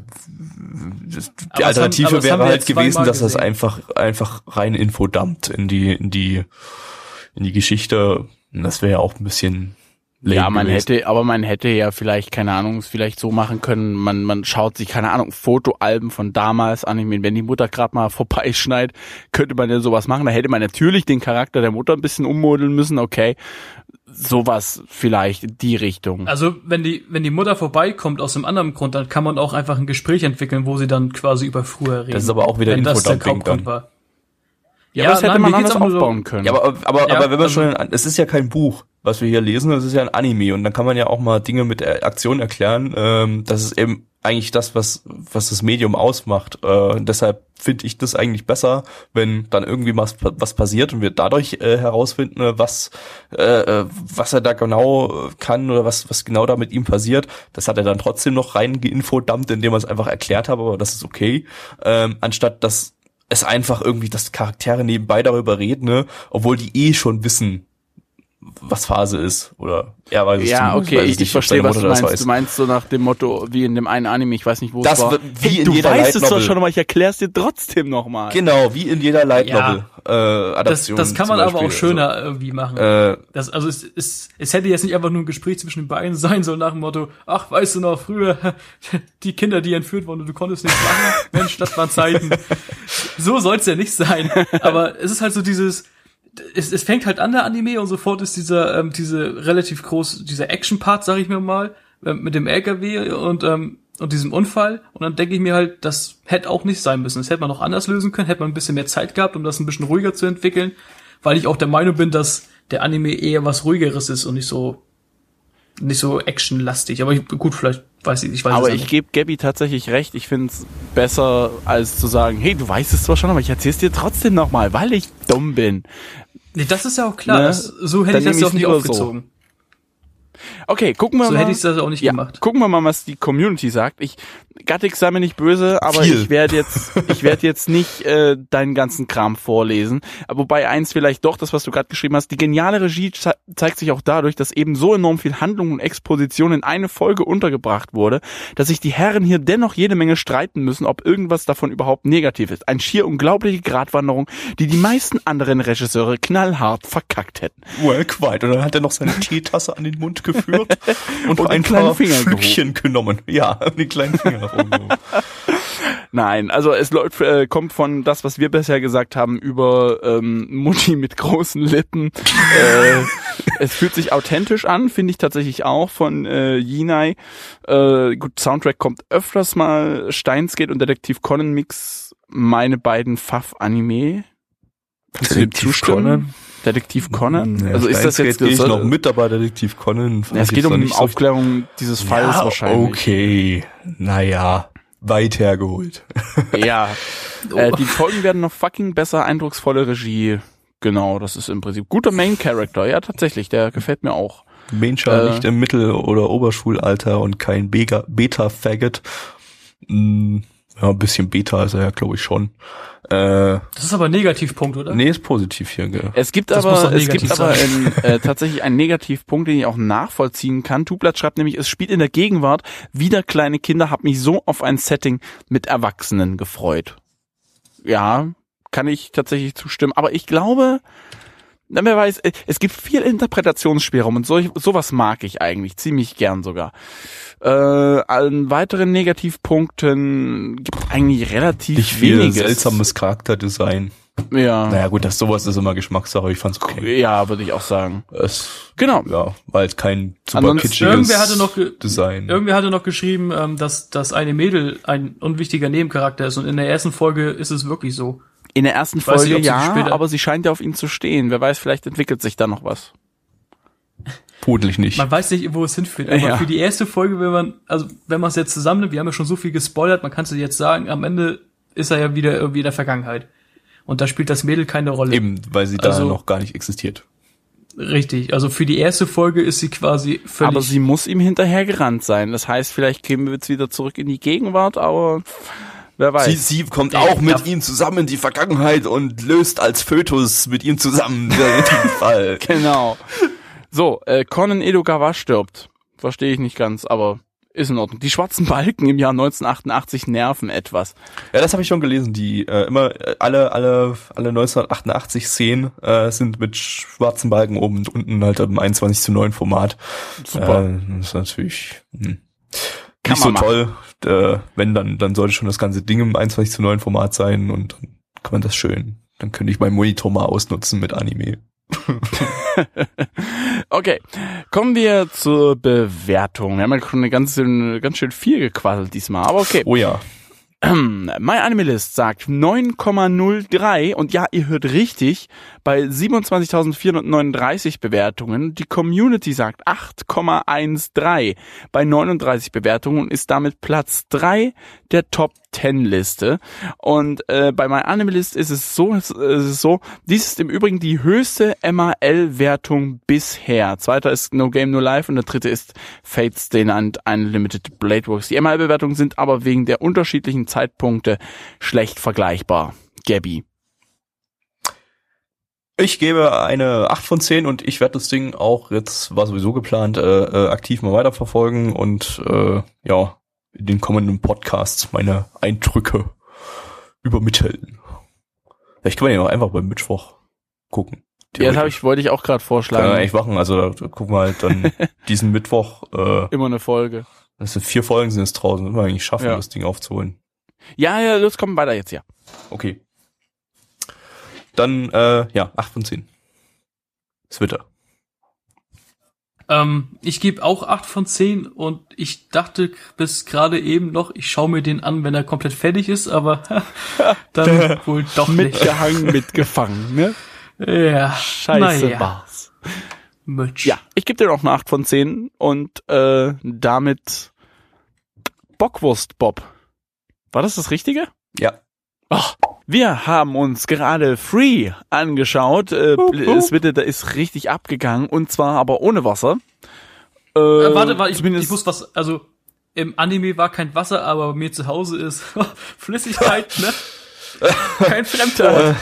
das, die das Alternative das haben wäre halt gewesen, dass das einfach einfach rein Info dumpt in die in die in die Geschichte. Und Das wäre ja auch ein bisschen lame Ja, man gewesen. hätte, aber man hätte ja vielleicht, keine Ahnung, es vielleicht so machen können, man, man schaut sich, keine Ahnung, Fotoalben von damals an. Ich meine, wenn die Mutter gerade mal vorbeischneit, könnte man ja sowas machen. Da hätte man natürlich den Charakter der Mutter ein bisschen ummodeln müssen, okay. Sowas vielleicht in die Richtung. Also wenn die wenn die Mutter vorbeikommt aus einem anderen Grund, dann kann man auch einfach ein Gespräch entwickeln, wo sie dann quasi über früher reden. Das ist aber auch wieder wenn Infodumping dann. war. ja, aber das hätte nein, man anders auch nur so- aufbauen können. Ja, aber, aber, Ja, aber wenn man also- schon, es ist ja kein Buch. Was wir hier lesen, das ist ja ein Anime und dann kann man ja auch mal Dinge mit Aktion erklären. Ähm, das ist eben eigentlich das, was, was das Medium ausmacht. Äh, deshalb finde ich das eigentlich besser, wenn dann irgendwie was, was passiert und wir dadurch äh, herausfinden, was, äh, äh, was er da genau kann oder was, was genau da mit ihm passiert. Das hat er dann trotzdem noch rein geinfodammt, indem er es einfach erklärt hat, aber das ist okay. Ähm, anstatt dass es einfach irgendwie, dass Charaktere nebenbei darüber reden, ne, obwohl die eh schon wissen, was Phase ist oder er weiß es Ja, okay, weiß es ich, nicht, ich verstehe, was du das meinst. weiß. Du meinst so nach dem Motto, wie in dem einen Anime, ich weiß nicht, wo Das es war. wie hey, in du jeder weißt es Light doch Novel. schon, aber ich erkläre es dir trotzdem nochmal. Genau, wie in jeder Light Ja. Novel äh, Das, Adaption. das kann zum man aber auch schöner irgendwie machen. Also, äh, Das, also es, es, es hätte jetzt nicht einfach nur ein Gespräch zwischen den beiden sein sollen nach dem Motto, ach, weißt du noch, früher die Kinder, die entführt wurden, du konntest nicht machen, Mensch, das waren Zeiten. So soll's ja nicht sein. Aber es ist halt so dieses, es, es fängt halt an der Anime und sofort ist dieser, ähm, diese relativ groß, dieser Action-Part, sag ich mir mal, äh, mit dem LKW und, ähm, und diesem Unfall. Und dann denke ich mir halt, das hätte auch nicht sein müssen. Das hätte man noch anders lösen können, hätte man ein bisschen mehr Zeit gehabt, um das ein bisschen ruhiger zu entwickeln, weil ich auch der Meinung bin, dass der Anime eher was ruhigeres ist und nicht so nicht so actionlastig. Aber ich, gut, vielleicht weiß ich, ich weiß Aber ich gebe Gabby tatsächlich recht. Ich finde es besser, als zu sagen, hey, du weißt es zwar schon, aber ich erzähl's dir trotzdem nochmal, weil ich dumm bin. Nee, das ist ja auch klar. Ne? Das, so hätte Dann ich das ja auch nicht lieber so. Okay, gucken wir So, mal. hätte ich das auch nicht ja, gemacht. gucken wir mal, was die Community sagt. Ich, Gattix sei mir nicht böse, aber Viel. ich werde jetzt, ich werde jetzt nicht äh, deinen ganzen Kram vorlesen. Aber wobei eins vielleicht doch, das was du gerade geschrieben hast, die geniale Regie ze zeigt sich auch dadurch, dass eben so enorm viel Handlung und Exposition in eine Folge untergebracht wurde, dass sich die Herren hier dennoch jede Menge streiten müssen, ob irgendwas davon überhaupt negativ ist. Ein schier unglaubliche Gratwanderung, die die meisten anderen Regisseure knallhart verkackt hätten. well, quite. Und dann hat er noch seine Teetasse an den Mund geführt und, Und ein paar Finger Flückchen genommen. Ja, den kleinen Finger nach oben gehoben. Nein, also es läuft, äh, kommt von das, was wir bisher gesagt haben, über ähm, Mutti mit großen Lippen. äh, es fühlt sich authentisch an, finde ich tatsächlich auch von äh, Yinai. Äh, gut, Soundtrack kommt öfters mal. Steinsgate und Detektiv Conan Mix, meine beiden Pfaff-Anime. Kannst du dem Detektiv zustimmen? Conan? Detektiv Conan? Ja, also ist das jetzt gehe ich noch mit, aber Detektiv Conan. Ja, es geht um die nicht so- Aufklärung dieses Falls ja, wahrscheinlich. Okay, naja, weit hergeholt. Ja. Äh, die Folgen werden noch fucking besser, eindrucksvolle Regie. Genau, das ist im Prinzip guter Main Character. Ja, tatsächlich, der gefällt mir auch. Menscher Äh. nicht im Mittel- oder Oberschulalter und kein Beta-Faggot. Mm, ja, ein bisschen Beta ist er ja, glaube ich, schon. Äh, Das ist aber ein Negativpunkt, oder? nee, ist positiv hier, gell? Es gibt Das aber, es gibt aber in, äh, tatsächlich einen Negativpunkt, den ich auch nachvollziehen kann. Tublatt schreibt nämlich, es spielt in der Gegenwart. Wieder kleine Kinder, hab mich so auf ein Setting mit Erwachsenen gefreut. Ja, kann ich tatsächlich zustimmen. Aber ich glaube, na, wer weiß, äh, es gibt viel Interpretationsspielraum und solch, sowas mag ich eigentlich ziemlich gern sogar. Äh, an weiteren Negativpunkten gibt eigentlich relativ Nicht viel weniges. seltsames Charakterdesign. Ja. Naja, gut, das sowas ist immer Geschmackssache, ich fand's okay. Ja, würde ich auch sagen. Es, Genau. ja, war jetzt kein super Ansonsten- kitschiges Irgendwer hatte noch Design. Irgendwer hatte noch geschrieben, ähm, dass, dass eine Mädel ein unwichtiger Nebencharakter ist und in der ersten Folge ist es wirklich so. In der ersten weiß nicht, Folge sie ja, später- aber sie scheint ja auf ihn zu stehen. Wer weiß, vielleicht entwickelt sich da noch was. Vermutlich nicht. Man weiß nicht, wo es hinführt, aber Ja. für die erste Folge, wenn man, also wenn man es jetzt zusammennimmt, wir haben ja schon so viel gespoilert, man kann es jetzt sagen, am Ende ist er ja wieder irgendwie in der Vergangenheit. Und da spielt das Mädel keine Rolle. Eben, weil sie da Also- noch gar nicht existiert. Richtig. Also für die erste Folge ist sie quasi völlig. aber sie muss ihm hinterhergerannt sein. Das heißt, vielleicht kämen wir jetzt wieder zurück in die Gegenwart, aber wer weiß. Sie, sie kommt auch mit ja. ihm zusammen in die Vergangenheit und löst als Fötus mit ihm zusammen den Fall. genau. So, äh, Conan Edogawa stirbt. Verstehe ich nicht ganz, aber ist in Ordnung. Die schwarzen Balken im Jahr 1988 nerven etwas. Ja, das habe ich schon gelesen. Die äh, immer äh, alle alle alle 1988 Szenen äh, sind mit schwarzen Balken oben und unten halt im 21 zu 9 Format. Super. Äh, das ist natürlich hm, nicht so man toll. Äh, wenn dann dann sollte schon das ganze Ding im 21 zu 9 Format sein und dann kann man das schön. Dann könnte ich meinen Monitor mal ausnutzen mit Anime. Okay, kommen wir zur Bewertung. Wir haben ja schon eine ganz, schön- ganz schön viel gequasselt diesmal, aber okay. Oh ja. MyAnimalist sagt 9,03 und ja, ihr hört richtig, bei 27.439 Bewertungen. Die Community sagt 8,13 bei 39 Bewertungen und ist damit Platz 3 der Top 10 Liste. Und äh, bei MyAnimalist ist es so, es ist so, dies ist im Übrigen die höchste MAL-Wertung bisher. Zweiter ist No Game No Life und der dritte ist Fates Stay Night Unlimited Blade Works. Die MAL-Bewertungen sind aber wegen der unterschiedlichen Zeitpunkte schlecht vergleichbar. Gabby. Ich gebe eine 8 von 10 und ich werde das Ding auch jetzt, war sowieso geplant, äh, äh, aktiv mal weiterverfolgen und äh, ja, in den kommenden Podcasts meine Eindrücke übermitteln. Vielleicht können wir ja auch einfach beim Mittwoch gucken. Ja, das ich, wollte ich auch gerade vorschlagen. Kann man eigentlich machen, also da gucken wir halt dann diesen Mittwoch. Äh, Immer eine Folge. Das sind vier Folgen sind es draußen, das wir eigentlich schaffen, Ja. das Ding aufzuholen. Ja, ja, los, komm weiter jetzt, ja. Okay. Dann, äh, ja, 8 von 10. Twitter. Ähm, ich gebe auch 8 von 10 und ich dachte bis gerade eben noch, ich schaue mir den an, wenn er komplett fertig ist, aber dann wohl doch nicht. Mitgehangen, mitgefangen, ne? Ja, Scheiße naja. war's. Mitch. Ja, ich gebe dir noch eine 8 von 10 und äh, damit Bockwurst Bob. War das das Richtige? Ja. Ach, wir haben uns gerade Free angeschaut. Äh, es wird, da ist richtig abgegangen und zwar aber ohne Wasser. Äh, Äh, warte, warte, ich, zumindest- ich muss was, also im Anime war kein Wasser, aber bei mir zu Hause ist Flüssigkeit, ne? Kein Fremdwort.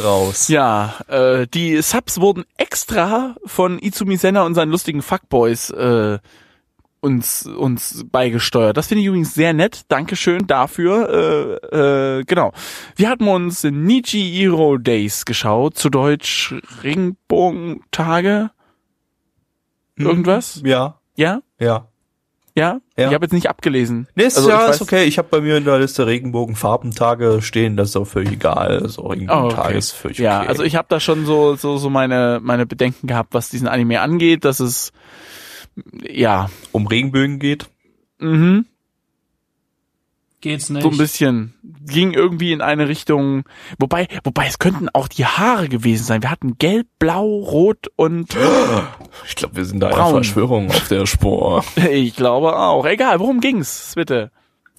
Raus. Ja, äh, die Subs wurden extra von Izumi Senna und seinen lustigen Fuckboys äh, uns uns beigesteuert. Das finde ich übrigens sehr nett. Dankeschön dafür. Äh, äh, genau. Wir hatten uns Nichi Hero Days geschaut, zu Deutsch Ringbogentage. Irgendwas? Ja, Ja? ja. Ja? Ja. Ich habe jetzt nicht abgelesen. Nee, ist, Also, ja, ich ist weiß- okay. Ich habe bei mir in der Liste Regenbogenfarbentage stehen, das ist auch völlig egal. Oh, Regenbogentage okay. ist völlig Ja, okay. also ich habe da schon so so so meine meine Bedenken gehabt, was diesen Anime angeht, dass es ja, um Regenbögen geht. mhm, Geht's nicht. so ein bisschen ging irgendwie in eine Richtung, wobei wobei es könnten auch die Haare gewesen sein. Wir hatten gelb, blau, rot und Ich glaube, wir sind da einer Braun. Verschwörung auf der Spur. ich glaube auch. Egal, worum ging's, bitte?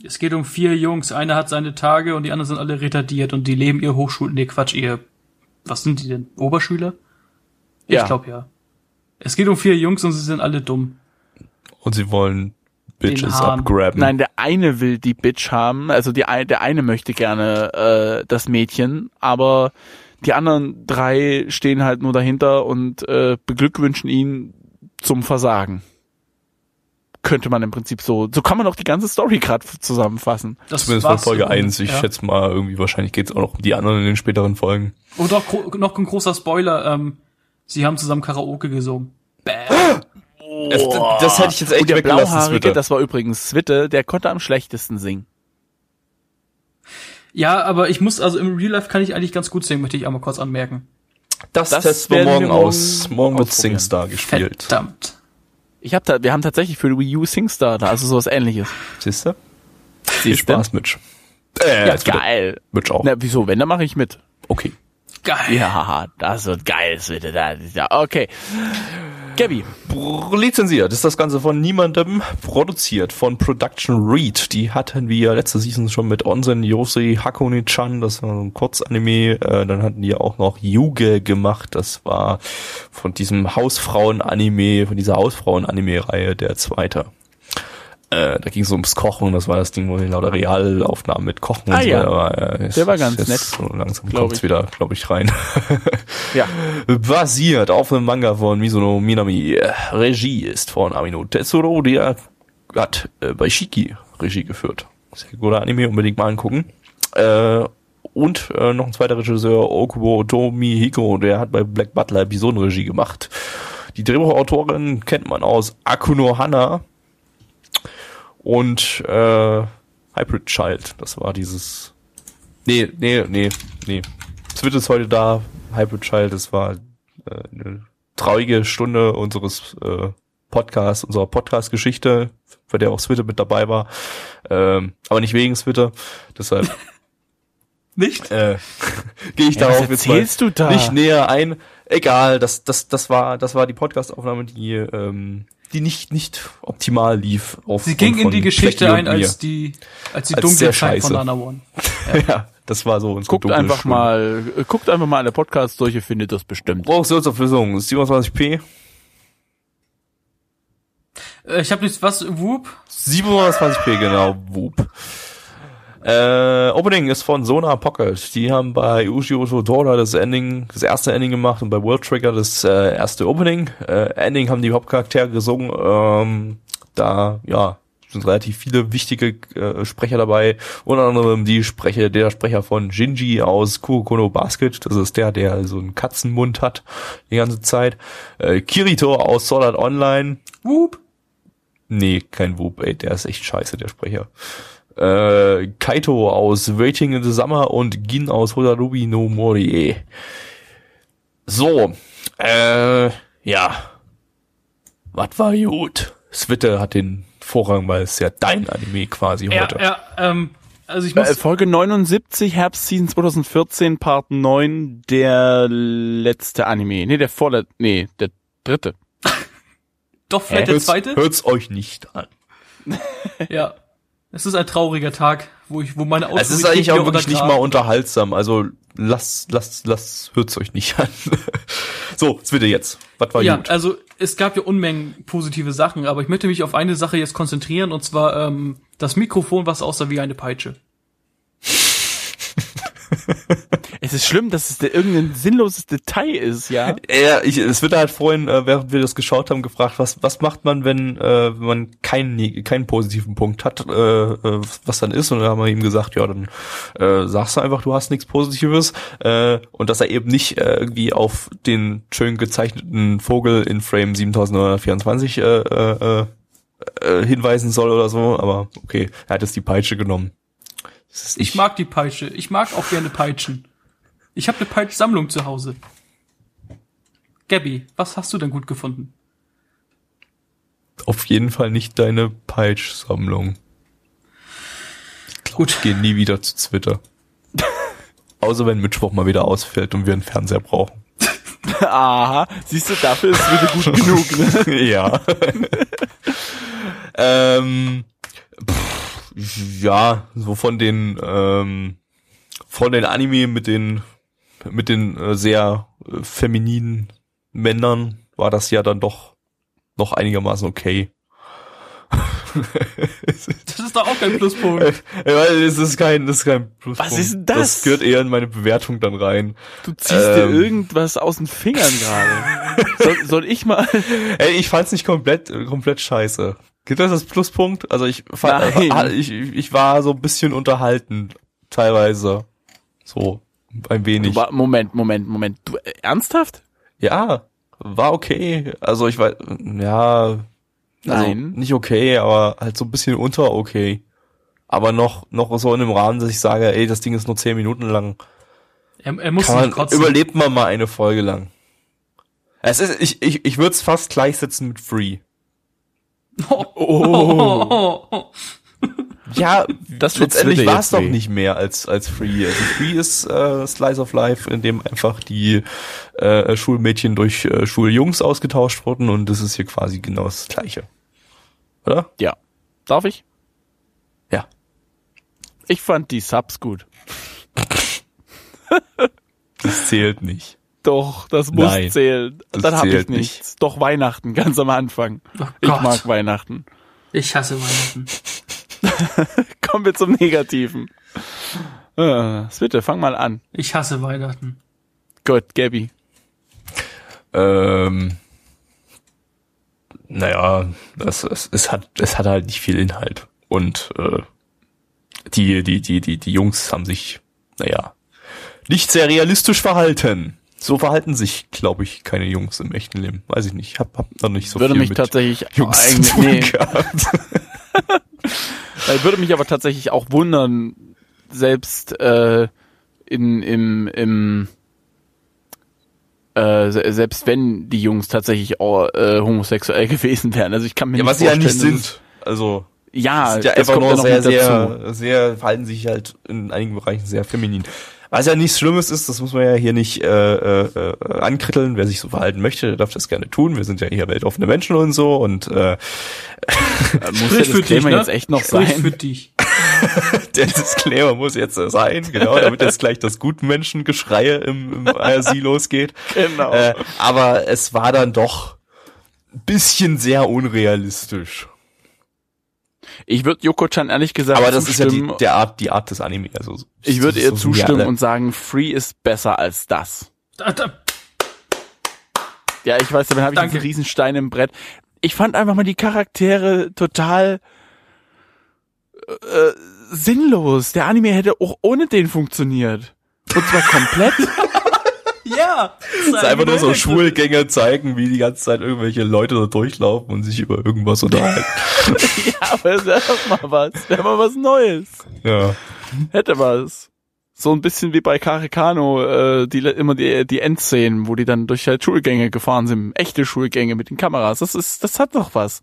Es geht um vier Jungs. Einer hat seine Tage und die anderen sind alle retardiert und die leben ihr Hochschul... Nee, Quatsch, ihr... Was sind die denn? Oberschüler? Ich Ja. glaube ja. Es geht um vier Jungs und sie sind alle dumm. Und sie wollen Bitches abgraben. Nein, der eine will die Bitch haben, also die ein- der eine möchte gerne äh, das Mädchen, aber die anderen drei stehen halt nur dahinter und äh, beglückwünschen ihn zum Versagen. Könnte man im Prinzip so, so kann man auch die ganze Story gerade zusammenfassen. Das Zumindest von Folge im- 1. Ich ja. schätze mal, irgendwie wahrscheinlich geht's auch noch um die anderen in den späteren Folgen. Und auch gro noch ein großer Spoiler. Ähm, sie haben zusammen Karaoke gesungen. Bäh. Das, das hätte ich jetzt echt Und der blauhaarige, das war übrigens Switte, der konnte am schlechtesten singen. Ja, aber ich muss, also im Real Life kann ich eigentlich ganz gut singen, möchte ich einmal kurz anmerken. Das, Das testen wir morgen wir morgen aus. Morgen wird. SingStar gespielt. Verdammt. Ich hab da, wir haben tatsächlich für Wii U SingStar da, also sowas ähnliches. Siehst du? Viel? Spaß, Mitch. Äh, Ja, geil. Mitch auch. Na, wieso? Wenn, dann mache ich mit. Okay. Geil. Ja, das wird geil, das wird da. Ja, okay. Gabby, Lizenziert ist das Ganze von niemandem, produziert von Production Read. Die hatten wir letzte Season schon mit Onsen Yosei Hakone-chan, das war so ein Kurzanime. Äh, dann hatten die auch noch Yuge gemacht, das war von diesem Hausfrauen-Anime, von dieser Hausfrauen-Anime-Reihe der zweite. Äh, da ging es ums Kochen, das war das Ding, wo die lauter Realaufnahmen mit Kochen Ah, und so ja. weiter war. Äh, Der war ganz nett, So langsam kommt's ich. wieder, glaube ich, rein. ja. Basiert auf einem Manga von Misono Minami. Regie ist von Amino Tetsuro, der hat äh, bei Shiki Regie geführt. Sehr guter Anime, unbedingt mal angucken. Äh, und äh, noch ein zweiter Regisseur, Okubo Tomihiko, der hat bei Black Butler Episodenregie gemacht. Die Drehbuchautorin kennt man aus Akuno Hana und äh, Hybrid Child. Das war dieses. Nee, nee, nee, nee. Switch ist heute da. Hybrid Child, das war äh, eine traurige Stunde unseres äh, Podcast, unserer Podcast-Geschichte, bei der auch Switte mit dabei war. Ähm, aber nicht wegen Switte. Deshalb Nicht? äh, gehe ich Ja, darauf jetzt mal erzählst du da? nicht näher ein. Egal, das, das, das war, das war die Podcast-Aufnahme, die, ähm, die nicht, nicht optimal lief. Auf Sie ging in die Geschichte ein als die, als die Als dunkle Zeit von. Nana One. ja, das war so unsere Guckt einfach Stunde. mal, äh, guckt einfach mal eine Podcast durch, ihr findet das bestimmt. Produktionsauflösung 27p. Äh, ich habe nichts, was, Whoop? 720p, genau, Whoop. Äh, Opening ist von Sona Pocket. Die haben bei Ushio Todora das Ending, das erste Ending gemacht und bei World Trigger das äh, erste Opening. Äh, Ending haben die Hauptcharaktere gesungen. Ähm, da, ja, sind relativ viele wichtige äh, Sprecher dabei. Unter anderem die Sprecher, der Sprecher von Jinji aus Kurokono Basket. Das ist der, der so einen Katzenmund hat die ganze Zeit. Äh, Kirito aus Sword Art Online. Whoop? Nee, kein Whoop, ey, der ist echt scheiße, der Sprecher. Äh, Kaito aus Waiting in the Summer und Gin aus Hodarubi no Morie. So, äh, ja. Was war gut? Switte hat den Vorrang, weil es ja dein Anime quasi Ja, heute. ja, ähm, also ich muss, Äh, Folge 79, Herbstseason 2014, Part 9, der letzte Anime. Nee, der vorletzte, nee, der dritte. doch vielleicht der Hört's- zweite? Hört's euch nicht an. Ja. Es ist ein trauriger Tag, wo ich, wo meine Es Autorität ist eigentlich auch wirklich nicht mal unterhaltsam. Also lasst, lasst, lasst, hört's euch nicht an. so, Switte jetzt. Was war Ja, gut? also es gab ja Unmengen positive Sachen, aber ich möchte mich auf eine Sache jetzt konzentrieren und zwar ähm, das Mikrofon, was aussah wie eine Peitsche. Es ist schlimm, dass es irgendein sinnloses Detail ist, ja. Ja, ich, es wird halt vorhin, äh, während wir das geschaut haben, gefragt, was, was macht man, wenn, äh, wenn man keinen, keinen positiven Punkt hat, äh, äh, was dann ist? Und dann haben wir ihm gesagt, ja, dann äh, sagst du einfach, du hast nichts Positives. Äh, und dass er eben nicht äh, irgendwie auf den schön gezeichneten Vogel in Frame 7924 äh, äh, äh, hinweisen soll oder so. Aber okay, er hat jetzt die Peitsche genommen. Ich mag die Peitsche. Ich mag auch gerne Peitschen. Ich habe eine Peitschsammlung zu Hause. Gabby, was hast du denn gut gefunden? auf jeden Fall nicht deine Peitsch-Sammlung. Gut. Ich gehe nie wieder zu Twitter. Außer wenn Mittwoch mal wieder ausfällt und wir einen Fernseher brauchen. Aha, siehst du, dafür ist es wieder gut genug, ne? ja. ähm, pff, ja, so von den ähm, von den Anime mit den mit den äh, sehr äh, femininen Männern war das ja dann doch noch einigermaßen okay. Das ist doch auch kein Pluspunkt. Ja, weil es ist kein, das ist kein Pluspunkt. Was ist denn das? Das gehört eher in meine Bewertung dann rein. Du ziehst dir Ähm. irgendwas aus den Fingern gerade. Soll, soll ich mal? Ey, ich fand's nicht komplett, äh, komplett scheiße. Gibt das als Pluspunkt? Also ich, fand, Nein. war- ich, ich war so ein bisschen unterhalten, teilweise. So, ein wenig. Du, wa- Moment, Moment, Moment. Du äh, ernsthaft? Ja, war okay. Also ich war, ja, also Nein. nicht okay, aber halt so ein bisschen unter okay. Aber noch, noch so in dem Rahmen, dass ich sage, ey, das Ding ist nur zehn Minuten lang. Er, er muss man, kotzen. überlebt man mal eine Folge lang. Es ist, ich, ich, ich würde es fast gleichsetzen mit Free. Oh, oh. Ja, Das letztendlich war es doch nicht mehr als als Free. Also Free ist äh, Slice of Life, in dem einfach die äh, Schulmädchen durch äh, Schuljungs ausgetauscht wurden und das ist hier quasi genau das Gleiche, oder? Ja. Darf ich? Ja. Ich fand die Subs gut. Das zählt nicht. Doch, das muss Nein, zählen. das Dann habe ich zählt nichts. Doch Weihnachten, ganz am Anfang. Oh Ich mag Weihnachten. Ich hasse Weihnachten. Kommen wir zum Negativen. Äh, Bitte, fang mal an. Ich hasse Weihnachten. Gut, Gabby. Ähm, naja, das, es, es hat es hat halt nicht viel Inhalt und äh, die die die die die Jungs haben sich naja nicht sehr realistisch verhalten. So verhalten sich, glaube ich, keine Jungs im echten Leben. Weiß ich nicht. Hab, hab noch nicht so würde viel mich mit tatsächlich Jungs zu eigentlich, tun nee, gehabt. Äh, würde mich aber tatsächlich auch wundern, selbst äh, in im im Äh, se- selbst wenn die Jungs tatsächlich auch, äh, homosexuell gewesen wären. Also ich kann mir Ja, nicht was sie ja nicht sind. Also, Ja, sind ja das einfach kommt nur ja noch sehr, mit dazu. sehr, sehr, verhalten sich halt in einigen Bereichen sehr feminin. Was ja nichts Schlimmes ist, das muss man ja hier nicht äh, äh, äh, ankritteln. Wer sich so verhalten möchte, der darf das gerne tun. Wir sind ja hier weltoffene Menschen und so und äh, Muss der Disclaimer jetzt echt noch Sprich sein? für dich. der Disclaimer muss jetzt sein, genau, damit jetzt gleich das Gutmenschengeschreie im, im IRC losgeht. Genau. Äh, aber es war dann doch ein bisschen sehr unrealistisch. Ich würde Yoko-chan ehrlich gesagt Aber das ist ja die, zustimmen. der Art, die Art des Anime. Also ich würde so ihr wir zustimmen und sagen, Free ist besser als das. Da, da, Ja, ich weiß, damit habe ich Danke. diesen Riesenstein im Brett. Ich fand einfach mal die Charaktere total äh, sinnlos. Der Anime hätte auch ohne den funktioniert. Und zwar komplett. ja. Es ist einfach nur so Schulgänge zeigen, wie die ganze Zeit irgendwelche Leute da durchlaufen und sich über irgendwas unterhalten. ja, aber es wäre doch mal was. Wäre mal was Neues. ja. Hätte was. So ein bisschen wie bei Karikano, äh, die immer die, die Endszenen, wo die dann durch halt Schulgänge gefahren sind. Echte Schulgänge mit den Kameras. Das ist, das hat doch was.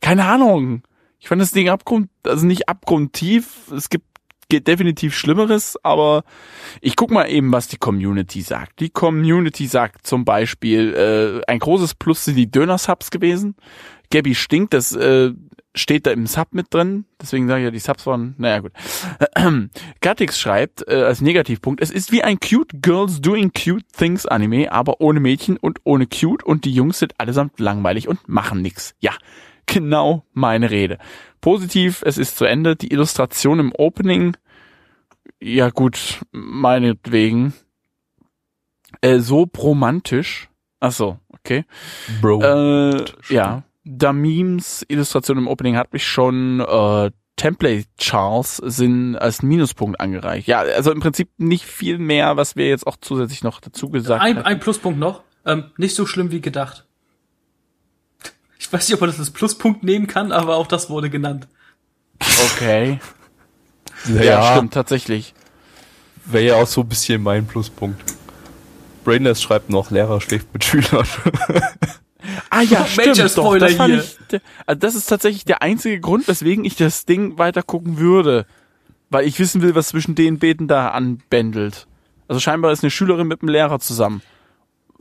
Keine Ahnung. Ich fand das Ding abgrund, also nicht abgrundtief. Es gibt geht definitiv Schlimmeres, aber ich guck mal eben, was die Community sagt. Die Community sagt zum Beispiel, äh, ein großes Plus sind die Döner-Subs gewesen. Gabby stinkt, das äh, steht da im Sub mit drin. Deswegen sage ich ja, die Subs waren, naja gut. Gatix schreibt äh, als Negativpunkt, es ist wie ein Cute Girls Doing Cute Things Anime, aber ohne Mädchen und ohne Cute und die Jungs sind allesamt langweilig und machen nix. Ja, genau meine Rede. Positiv, es ist zu Ende. Die Illustration im Opening, ja gut, meinetwegen. Äh, so romantisch. Ach so, okay. Bro. Äh, ja. Damims Illustration im Opening hat mich schon äh, Template Charles sind als Minuspunkt angereicht. Ja, also im Prinzip nicht viel mehr, was wir jetzt auch zusätzlich noch dazu gesagt Ein, haben. ein Pluspunkt noch. Ähm, nicht so schlimm wie gedacht. Ich weiß nicht, ob man das als Pluspunkt nehmen kann, aber auch das wurde genannt. Okay. ja, Ja, stimmt, tatsächlich. Wäre ja auch so ein bisschen mein Pluspunkt. Brainless schreibt noch, Lehrer schläft mit Schülern. Ah ja, Major stimmt doch. Spoiler Das, fand hier. ich, also das ist tatsächlich der einzige Grund, weswegen ich das Ding weiter gucken würde. Weil ich wissen will, was zwischen den Beten da anbändelt. Also scheinbar ist eine Schülerin mit einem Lehrer zusammen.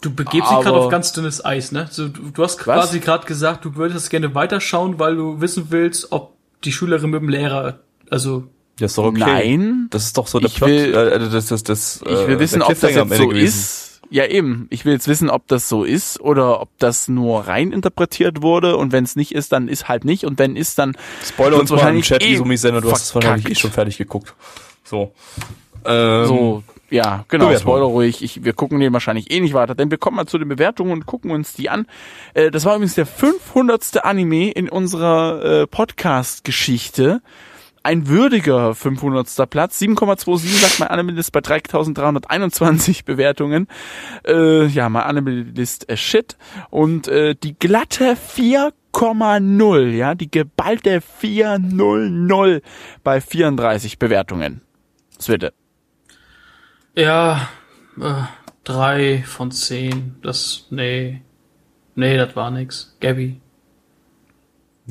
Du begebst dich gerade auf ganz dünnes Eis, ne? So, du, du hast quasi gerade gesagt, du würdest gerne weiterschauen, weil du wissen willst, ob die Schülerin mit dem Lehrer, also Das ist doch okay. Nein. Das ist doch so der Ich Plot. will- äh, das, das, das, Ich will äh, wissen, ob das jetzt so gewesen. ist. Ja, eben. Ich will jetzt wissen, ob das so ist oder ob das nur rein interpretiert wurde und wenn es nicht ist, dann ist halt nicht und wenn ist, dann Spoiler uns mal im wahrscheinlich Chat, eh Isumi Sender, du hast es wahrscheinlich eh verkackt. schon fertig geguckt. So. Ähm, so, ja, genau, Bewertung. Spoiler ruhig. Ich, wir gucken den wahrscheinlich eh nicht weiter, denn wir kommen mal zu den Bewertungen und gucken uns die an. Äh, das war übrigens der 500. Anime in unserer äh, Podcast-Geschichte. Ein würdiger 500. Platz. 7,27 sagt mein Anime-List bei 3321 Bewertungen. Äh, ja, mein Anime-List äh, shit. Und äh, die glatte 4,0, ja, die geballte 4,00 bei 34 Bewertungen. Switte. Ja, äh, drei von zehn. Das, nee. Nee, das war nix. Gabby.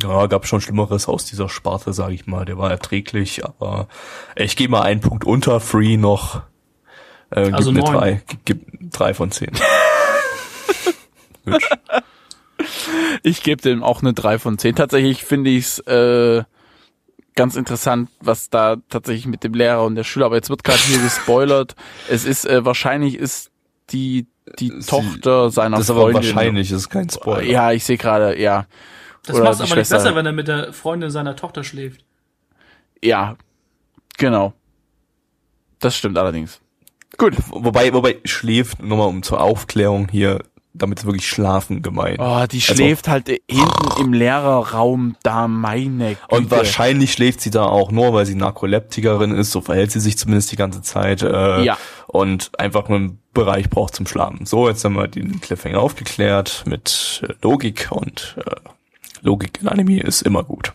Ja, gab schon Schlimmeres aus dieser Sparte, sage ich mal. Der war erträglich, aber ich gehe mal einen Punkt unter Free noch. Äh, Also gib mir drei, gib, gib drei von zehn. Ich gebe dem auch eine 3 von 10. Tatsächlich finde ich es äh, ganz interessant, was da tatsächlich mit dem Lehrer und der Schüler, aber jetzt wird gerade hier gespoilert. Es ist äh, wahrscheinlich ist die die Sie- Tochter seiner das ist aber Freundin. wahrscheinlich, ist kein Spoiler. Ja, ich sehe gerade, ja. Das Oder macht's aber nicht Schwester. besser, wenn er mit der Freundin seiner Tochter schläft. Ja. Genau. Das stimmt allerdings. Gut. Wobei, wobei schläft, nochmal um zur Aufklärung hier, damit ist wirklich schlafen gemeint. Oh, die Also- schläft halt äh, hinten im Lehrerraum da, meine Güte. Und wahrscheinlich schläft sie da auch nur, weil sie Narkoleptikerin ist, so verhält sie sich zumindest die ganze Zeit. Äh, Ja. Und einfach nur einen Bereich braucht zum Schlafen. So, jetzt haben wir den Cliffhanger aufgeklärt mit äh, Logik und äh, Logik in Anime ist immer gut.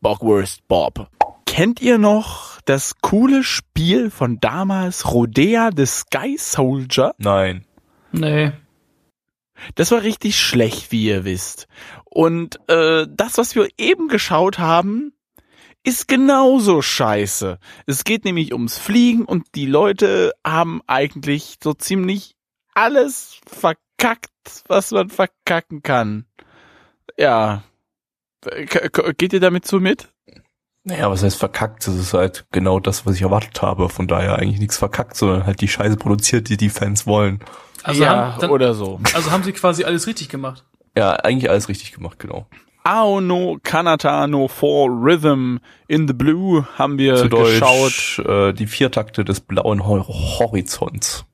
Bockwurst Bob. Kennt ihr noch das coole Spiel von damals, Rodea the Sky Soldier? Nein. Nee. Das war richtig schlecht, wie ihr wisst. Und äh, das, was wir eben geschaut haben, ist genauso scheiße. Es geht nämlich ums Fliegen und die Leute haben eigentlich so ziemlich alles verkackt, was man verkacken kann. Ja. Geht ihr damit so mit? Naja, was heißt verkackt? Das ist halt genau das, was ich erwartet habe. Von daher eigentlich nichts verkackt, sondern halt die Scheiße produziert, die die Fans wollen. Also, ja, haben, dann, oder so. also haben sie quasi alles richtig gemacht. Ja, eigentlich alles richtig gemacht, genau. Ao no Kanata no for Rhythm in the Blue haben wir Zu geschaut. Deutsch äh, die Viertakte des blauen Hor Horizonts.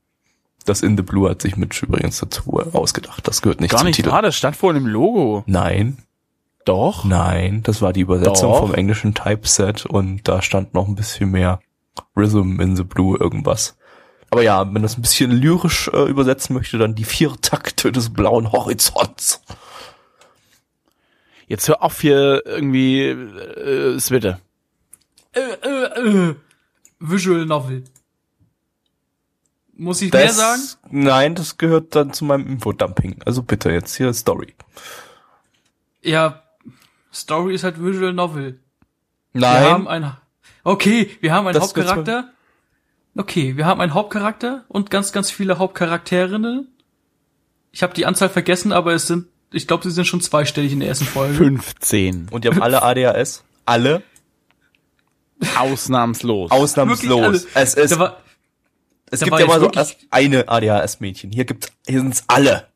Das In the Blue hat sich Mitch übrigens dazu ausgedacht. Das gehört nicht Gar zum nicht Titel. wahr, das stand vorhin im Logo. Nein, Doch. nein, das war die Übersetzung Doch. vom englischen Typeset und da stand noch ein bisschen mehr Rhythm in the Blue irgendwas. Aber ja, wenn das ein bisschen lyrisch äh, übersetzen möchte, dann die Viertakte des blauen Horizonts. Jetzt hör auf hier irgendwie äh, Switte. Äh, äh, äh. Visual Novel. Muss ich mehr sagen? Nein, das gehört dann zu meinem Infodumping. Also bitte, jetzt hier Story. Ja, Story ist halt Visual Novel. Wir Nein, haben ein, okay, wir haben einen Das Hauptcharakter. Okay, wir haben einen Hauptcharakter und ganz, ganz viele Hauptcharakterinnen. Ich habe die Anzahl vergessen, aber es sind, ich glaube, sie sind schon zweistellig in der ersten Folge. 15. und die haben alle ADHS. Alle? Ausnahmslos. Ausnahmslos. Es ist, es da gibt ja mal so eine ADHS-Mädchen. Hier gibt's, hier sind's alle.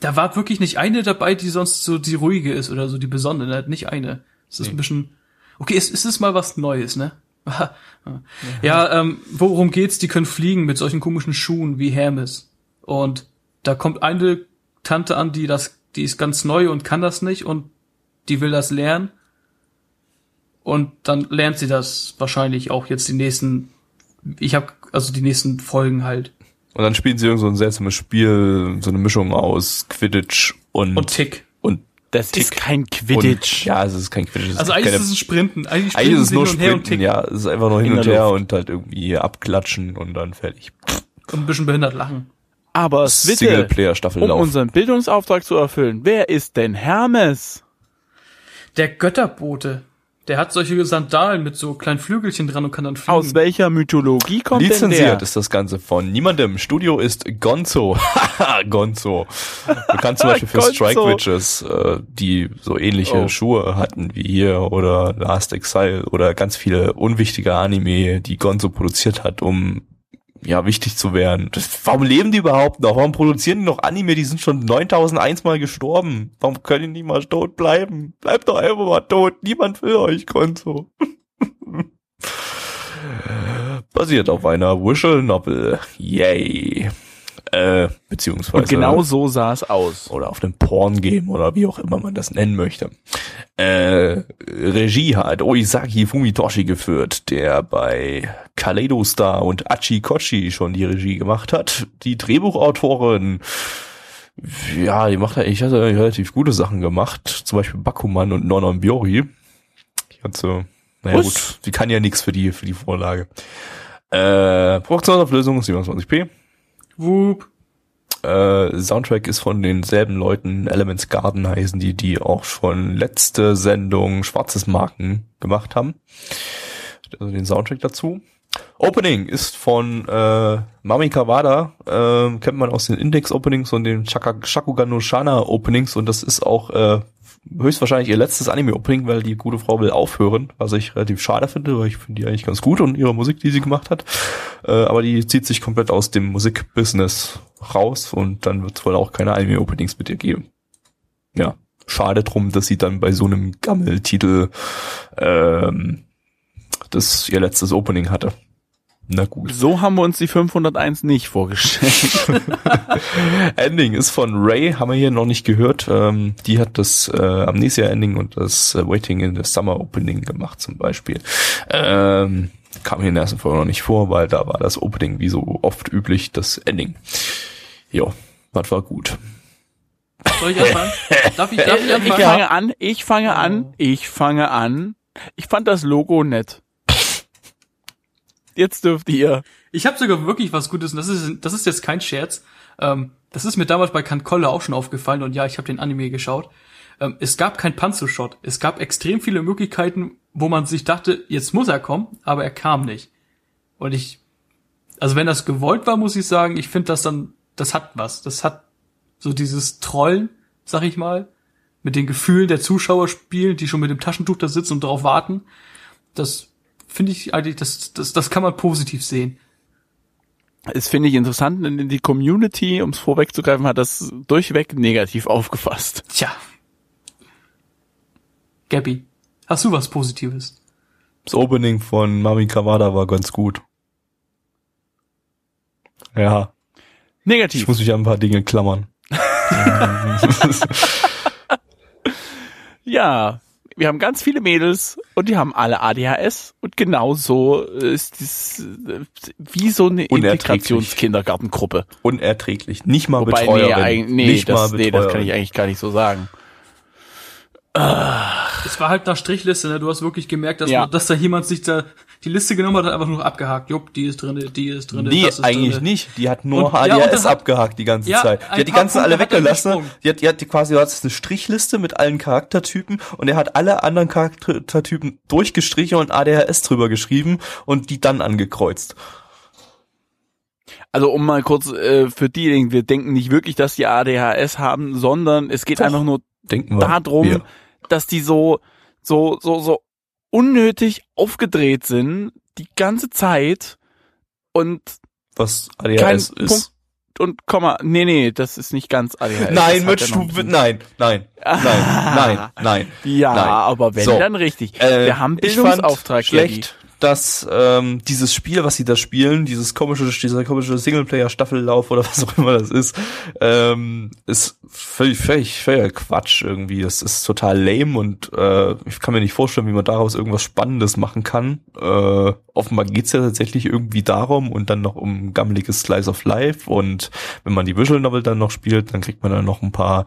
da war wirklich nicht eine dabei, die sonst so die ruhige ist oder so die besondere, nicht eine. Es ist ein bisschen, okay, es, es ist mal was Neues, ne? ja, ähm, worum geht's? Die können fliegen mit solchen komischen Schuhen wie Hermes. Und da kommt eine Tante an, die das, die ist ganz neu und kann das nicht und die will das lernen. Und dann lernt sie das wahrscheinlich auch jetzt die nächsten, ich habe also die nächsten Folgen halt. Und dann spielen sie irgend so ein seltsames Spiel, so eine Mischung aus Quidditch und, Und Tick. Das ist kein Quidditch. Und, ja, es ist kein Quidditch. es Also ist eigentlich keine, ist es ein Sprinten. Eigentlich, eigentlich sprinten ist es nur hin und her und Sprinten, ja. Es ist einfach nur hin In und her Luft. und halt irgendwie abklatschen und dann fertig. und ein bisschen behindert lachen. Aber Singleplayer-Staffel um laufen. unseren Bildungsauftrag zu erfüllen, wer ist denn Hermes? Der Götterbote, der hat solche Sandalen mit so kleinen Flügelchen dran und kann dann fliegen. Aus welcher Mythologie kommt denn Lizenziert der? ist das Ganze von niemandem. Studio ist Gonzo. Haha, Gonzo. Bekannt zum Beispiel für. Strike Witches, äh, die so ähnliche Oh. Schuhe hatten wie hier oder Last Exile oder ganz viele unwichtige Anime, die Gonzo produziert hat, um ja wichtig zu werden. Das, warum leben die überhaupt noch? Warum produzieren die noch Anime? Die sind schon 9001 Mal gestorben. Warum können die nicht mal tot bleiben? Bleibt doch einfach mal tot. Niemand will euch, Gonzo. Basiert auf einer Visual Novel. Yay. Äh, beziehungsweise. Und genau so sah es aus. Oder auf einem Porn-Game oder wie auch immer man das nennen möchte. Äh, Regie hat Oisaki Fumitoshi geführt, der bei Kaleido Star und Achi Kochi schon die Regie gemacht hat. Die Drehbuchautorin, ja, die macht eigentlich hat eigentlich relativ gute Sachen gemacht. Zum Beispiel Bakuman und Nonon Biori. Die hat so, naja Was? gut, die kann ja nichts für die, für die Vorlage. Äh, Produktionsauflösung 27p. Whoop. Äh, Soundtrack ist von denselben Leuten, Elements Garden heißen die, die auch schon letzte Sendung Schwarzes Marken gemacht haben. Also den Soundtrack dazu. Opening ist von äh, Mami Kawada, äh, kennt man aus den Index-Openings und den Shakugan no Shana Openings und das ist auch äh, höchstwahrscheinlich ihr letztes Anime-Opening, weil die gute Frau will aufhören, was ich relativ schade finde, weil ich finde die eigentlich ganz gut und ihre Musik, die sie gemacht hat. Äh, aber die zieht sich komplett aus dem Musikbusiness raus und dann wird es wohl auch keine Anime-Openings mit ihr geben. Ja, schade drum, dass sie dann bei so einem Gammeltitel ähm, das ihr letztes Opening hatte. Na gut. So haben wir uns die 501 nicht vorgestellt. Ending ist von Ray, haben wir hier noch nicht gehört. Ähm, die hat das äh, Amnesia Ending und das äh, Waiting in the Summer Opening gemacht zum Beispiel. Ähm, kam hier in der ersten Folge noch nicht vor, weil da war das Opening wie so oft üblich das Ending. Jo, das war gut. Soll ich anfangen? Darf ich, darf ich ich anfangen? fange an, ich fange an, ich fange an. Ich fand das Logo nett. Jetzt dürft ihr. Ich habe sogar wirklich was Gutes und das ist, das ist jetzt kein Scherz. Ähm, das ist mir damals bei Kankolle auch schon aufgefallen und ja, ich habe den Anime geschaut. Ähm, es gab kein Panzershot. Es gab extrem viele Möglichkeiten, wo man sich dachte, jetzt muss er kommen, aber er kam nicht. Und ich, also wenn das gewollt war, muss ich sagen, ich finde das dann, das hat was. Das hat so dieses Trollen, sag ich mal, mit den Gefühlen der Zuschauer spielen, die schon mit dem Taschentuch da sitzen und darauf warten. Das finde ich eigentlich, das, das, das kann man positiv sehen. Es finde ich interessant, denn die Community, um es vorwegzugreifen, hat das durchweg negativ aufgefasst. Tja. Gabby, hast du was Positives? Das Opening von Mami Kawada war ganz gut. Ja, Negativ. ich muss mich an ein paar Dinge klammern. Ja, wir haben ganz viele Mädels und die haben alle ADHS und genau so ist das äh, wie so eine. Integrationskindergartengruppe. Unerträglich. Nicht mal Wobei, nee, Betreuerin. eigentlich- nee, Nicht das, mal nee, das kann Betreuerin. ich eigentlich gar nicht so sagen. Es war halt nach Strichliste, ne? Du hast wirklich gemerkt, dass, Ja. dass da jemand sich da die Liste genommen hat, hat einfach nur abgehakt. Jupp, die ist drinne, die ist drinne, Nee, das ist eigentlich drinne. nicht. Die hat nur Und- ja, und HDRS das hat- abgehakt die ganze Ja, Zeit. Die hat die ganzen alle Punkte er weggelassen. Die hat, die hat die quasi, du hattest eine Strichliste mit allen Charaktertypen und er hat alle anderen Charaktertypen durchgestrichen und ADHS drüber geschrieben und die dann angekreuzt. Also um mal kurz äh, für diejenigen, wir denken nicht wirklich, dass die ADHS haben, sondern es geht Doch. einfach nur Denken darum, Wir. Dass die so so so so unnötig aufgedreht sind die ganze Zeit und Was kein ADHS Punkt ist. und Komma. Nee, nee, das ist nicht ganz ADHS. Nein, Mensch, du, nein, nein, nein, nein, nein. Ja, nein. aber wenn So. dann richtig. Äh, Wir haben Bildungsauftrag schlecht, dass ähm, dieses Spiel, was sie da spielen, dieses komische, dieser komische Singleplayer-Staffellauf oder was auch immer das ist, ähm, ist völlig, völlig, völlig Quatsch irgendwie. Das ist total lame und äh, ich kann mir nicht vorstellen, wie man daraus irgendwas Spannendes machen kann. Äh, offenbar geht's ja tatsächlich irgendwie darum und dann noch um gammeliges Slice of Life und wenn man die Visual Novel dann noch spielt, dann kriegt man dann noch ein paar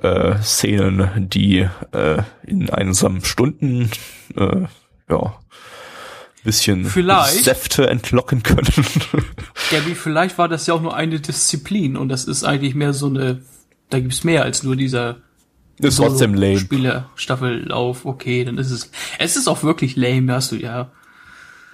äh, Szenen, die äh, in einsamen Stunden äh, ja bisschen Vielleicht. Säfte entlocken können. Gabby, vielleicht war das ja auch nur eine Disziplin und das ist eigentlich mehr so eine, da gibt's mehr als nur dieser ist trotzdem lame. Spielerstaffellauf. Okay, dann ist es, es ist auch wirklich lame, hast du ja.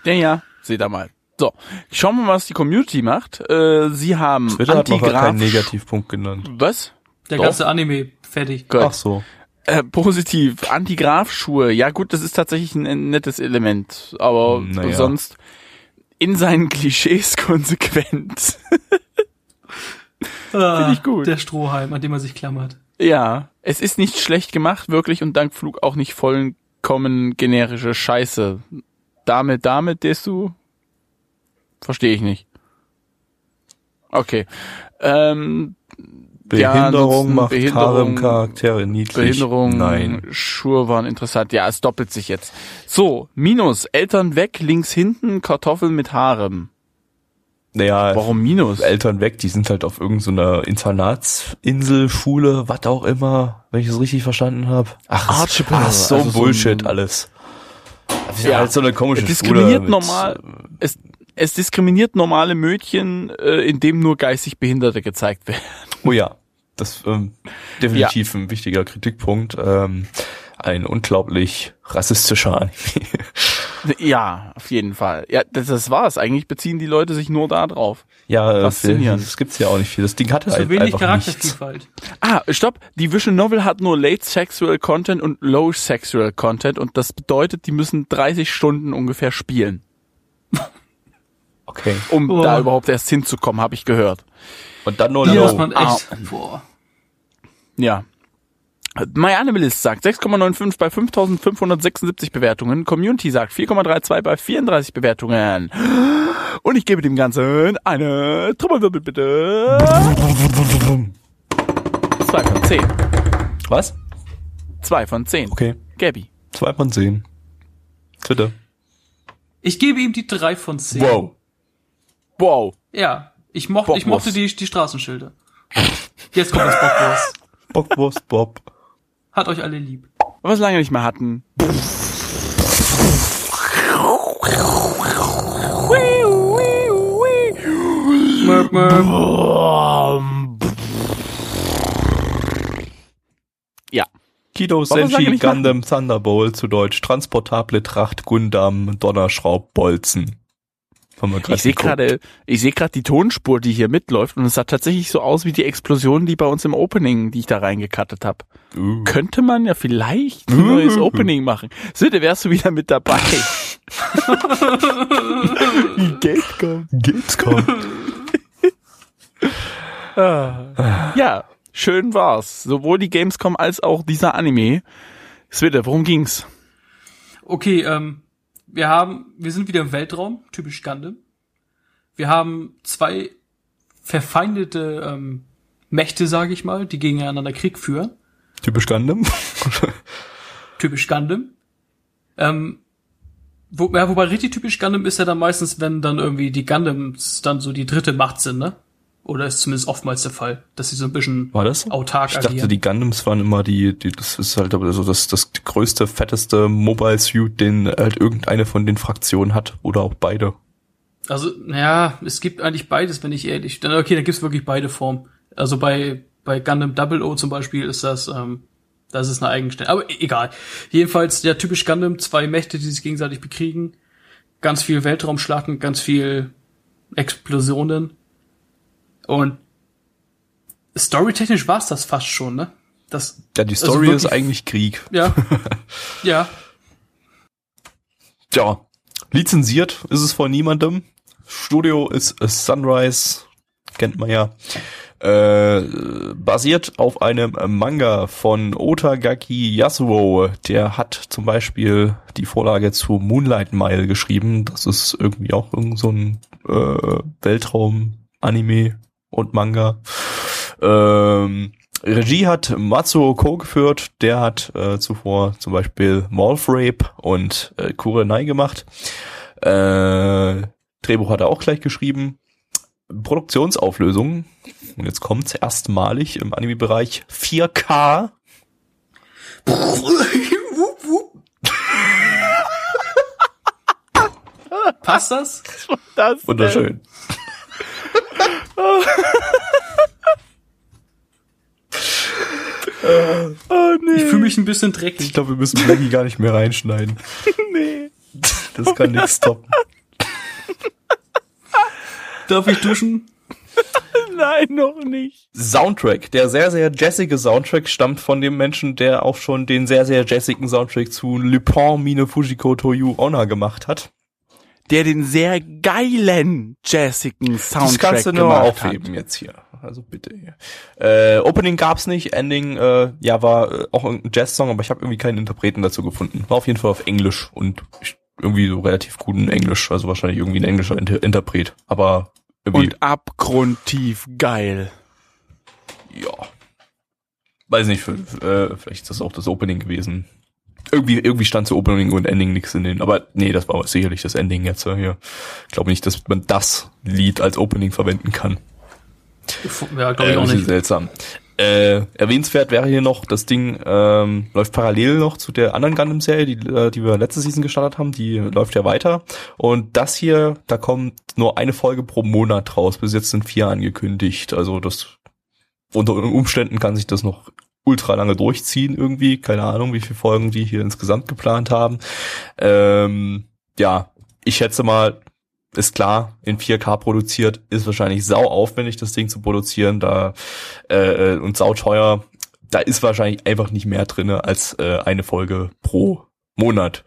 Ja, ja, seht da mal. So, schauen wir mal, was die Community macht. Äh, sie haben Twitter hat noch keinen Negativpunkt genannt. Was? Der Doch. ganze Anime fertig. Gut. Ach so. Äh, positiv. Antigraf-Schuhe. Ja gut, das ist tatsächlich ein, nettes Element. Aber Naja. sonst in seinen Klischees konsequent. Finde ich gut. Der Strohhalm, an dem man sich klammert. ja, es ist nicht schlecht gemacht, wirklich, und dank Flug auch nicht vollkommen generische Scheiße. Dame, Dame, desu? Verstehe ich nicht. Okay. Ähm, Behinderung ansonsten macht Behinderung- Harem-Charaktere niedlich. Behinderung, Nein. Schuhe waren interessant. Ja, es doppelt sich jetzt. So, Minus, Eltern weg, links hinten, Kartoffeln mit Harem. Naja, Warum Minus? Eltern weg, die sind halt auf irgendeiner Internatsinsel, Schule, was auch immer, wenn ich es richtig verstanden habe. Ach, Archipel, ach, so also so Bullshit ein- alles. Das ist Ja. halt so eine komische Es diskriminiert Schule normal, es, es diskriminiert normale Mädchen, äh, indem nur geistig Behinderte gezeigt werden. Oh ja, das ähm, definitiv ein wichtiger Kritikpunkt. Ähm, ein unglaublich rassistischer Anime. Ja, auf jeden Fall. Ja, das, das war's. Eigentlich beziehen die Leute sich nur da drauf. ja, Faszinierend. das gibt's ja auch nicht viel. Das Ding hatte Zu halt wenig einfach nichts. Charaktervielfalt. Ah, stopp. Die Vision Novel hat nur Late Sexual Content und Low Sexual Content und das bedeutet, die müssen 30 Stunden ungefähr spielen, Okay. um Oh. da überhaupt erst hinzukommen, habe ich gehört. Und dann nur Hier Low. muss man echt, Ah. boah. Ja. My Animalist sagt 6,95 bei 5576 Bewertungen. Community sagt 4,32 bei 34 Bewertungen. Und ich gebe dem Ganzen eine Trommelwirbel bitte. 2 von 10. Was? 2 von 10. Okay. Gabby. Zwei von zehn. Bitte. Ich gebe ihm die drei von zehn. Wow. Wow. Ja, ich mochte, ich mochte die, die Straßenschilder. Jetzt kommt das Bockwurst. Bockwurst Bob. Hat euch alle lieb. Was wir lange nicht mehr hatten. Möp, Ja. Kido Senshi Gundam Thunderbolt zu Deutsch. Transportable Tracht Gundam Donnerschraubbolzen. Ich sehe gerade, ich sehe gerade die Tonspur, die hier mitläuft und es sah tatsächlich so aus wie die Explosion, die bei uns im Opening, die ich da reingekattet habe. Uh. Könnte man ja vielleicht ein neues Opening machen. Sitte, wärst du wieder mit dabei? Gamescom. Gamescom. Ja, schön war's. Sowohl die Gamescom als auch dieser Anime. Switte, worum ging's? Okay, ähm, wir haben, wir sind wieder im Weltraum, typisch Gundam. Wir haben zwei verfeindete ähm, Mächte, sage ich mal, die gegeneinander Krieg führen. Typisch Gundam. Typisch Gundam. Ähm, wo, ja, wobei richtig typisch Gundam ist ja dann meistens, wenn dann irgendwie die Gundams dann so die dritte Macht sind, ne? Oder ist zumindest oftmals der Fall, dass sie so ein bisschen War das? autark Ich dachte, agieren. die Gundams waren immer die, die das ist halt aber so das, das größte, fetteste Mobile Suit, den halt irgendeine von den Fraktionen hat oder auch beide. Also, ja, es gibt eigentlich beides, wenn ich ehrlich. Dann, okay, da gibt's wirklich beide Formen. Also bei, bei Gundam Double O zum Beispiel ist das, ähm, das ist eine Eigenstelle. Aber e- egal. Jedenfalls, ja, typisch Gundam, zwei Mächte, die sich gegenseitig bekriegen. Ganz viel Weltraumschlachten, ganz viel Explosionen. Und storytechnisch war's das fast schon, ne? Das, Ja, die Also Story ist wirklich- eigentlich Krieg. ja. ja. Ja, lizenziert ist es von niemandem. Studio ist a Sunrise, kennt man ja. Äh, basiert auf einem Manga von Otagaki Yasuo. Der hat zum Beispiel die Vorlage zu Moonlight Mile geschrieben. Das ist irgendwie auch irgend so ein äh, Weltraum-Anime und Manga. Ähm, Regie hat Matsuo Ko geführt. Der hat äh, zuvor zum Beispiel Wolf Rape und äh, Kurenai gemacht. Äh, Drehbuch hat er auch gleich geschrieben. Produktionsauflösung. Und jetzt kommt's erstmalig im Anime-Bereich 4K. Passt das? Das, Wunderschön. oh nee. Ich fühle mich ein bisschen Ich dreckig. glaube, wir müssen Blackie gar nicht mehr reinschneiden. nee. Das kann nichts stoppen. Darf ich duschen? Nein, noch nicht. Soundtrack. Der sehr, sehr jazzige Soundtrack stammt von dem Menschen, der auch schon den sehr, sehr jazzigen Soundtrack zu Lupin Mine Fujiko Toyu Onna gemacht hat. Der den sehr geilen, jazzigen Soundtrack das kannst du nur gemacht aufheben jetzt hier. Also bitte hier. Äh, Opening gab's nicht, Ending äh, ja war äh, auch irgendein Jazz-Song, aber ich habe irgendwie keinen Interpreten dazu gefunden. War auf jeden Fall auf Englisch und irgendwie so relativ guten Englisch, also wahrscheinlich irgendwie ein englischer Inter Interpret. Aber hat. irgendwie, Und abgrundtief geil. ja. Weiß nicht, äh, vielleicht ist das auch das Opening gewesen. Irgendwie, irgendwie stand zu Opening und Ending nichts in den, aber nee, das war sicherlich das Ending jetzt hier. Ich glaube nicht, dass man das Lied als Opening verwenden kann. Ja, glaube ich Äh, auch nicht. seltsam. Äh, erwähnenswert wäre hier noch, das Ding ähm, läuft parallel noch zu der anderen Gundam-Serie, die, äh, die wir letzte Season gestartet haben. Die läuft ja weiter. Und das hier, da kommt nur eine Folge pro Monat raus. Bis jetzt sind vier angekündigt. Also das unter Umständen kann sich das noch ultra lange durchziehen irgendwie. Keine Ahnung, wie viele Folgen die hier insgesamt geplant haben. Ähm, ja, ich schätze mal, ist klar, in 4K produziert, ist wahrscheinlich sau aufwendig, das Ding zu produzieren, da äh, äh, und sau teuer. Da ist wahrscheinlich einfach nicht mehr drinne als äh, eine Folge pro Monat.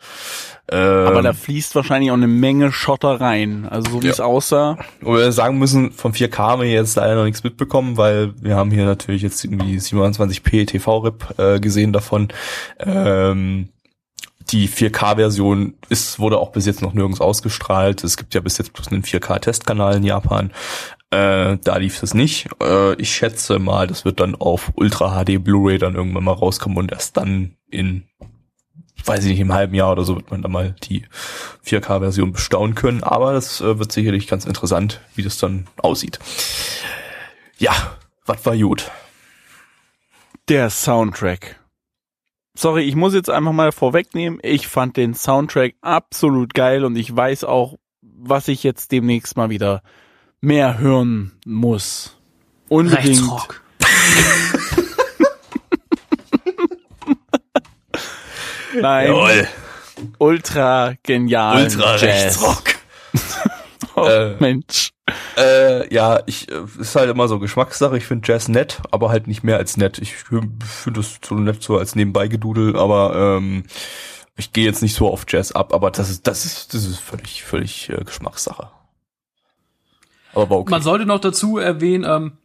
Ähm, Aber da fließt wahrscheinlich auch eine Menge Schotter rein. Also so wie Ja. es aussah. wir sagen müssen, vom 4K haben wir jetzt leider noch nichts mitbekommen, weil wir haben hier natürlich jetzt irgendwie 27p TV-RIP äh, gesehen davon. Ähm, die 4K-Version ist, wurde auch bis jetzt noch nirgends ausgestrahlt. Es gibt ja bis jetzt bloß einen 4K-Testkanal in Japan. Äh, da lief es nicht. Äh, ich schätze mal, das wird dann auf Ultra HD Blu-ray dann irgendwann mal rauskommen und erst dann in, weiß ich nicht, im halben Jahr oder so wird man dann mal die 4K-Version bestaunen können. Aber das äh, wird sicherlich ganz interessant, wie das dann aussieht. Ja, was war gut? Der Soundtrack. Sorry, ich muss jetzt einfach mal vorwegnehmen. Ich fand den Soundtrack absolut geil und ich weiß auch, was ich jetzt demnächst mal wieder mehr hören muss. Unbedingt. Rechtsrock. Nein, ultra genial. Ultra Jazz. Rechtsrock. Oh, Äh, Mensch. Äh, ja, ich äh, ist halt immer so Geschmackssache. Ich finde Jazz nett, aber halt nicht mehr als nett. Ich finde es so nett so als nebenbei gedudel, aber ähm, ich gehe jetzt nicht so auf Jazz ab. Aber das ist das ist das ist völlig völlig äh, Geschmackssache. Aber war okay. Man sollte noch dazu erwähnen, ähm,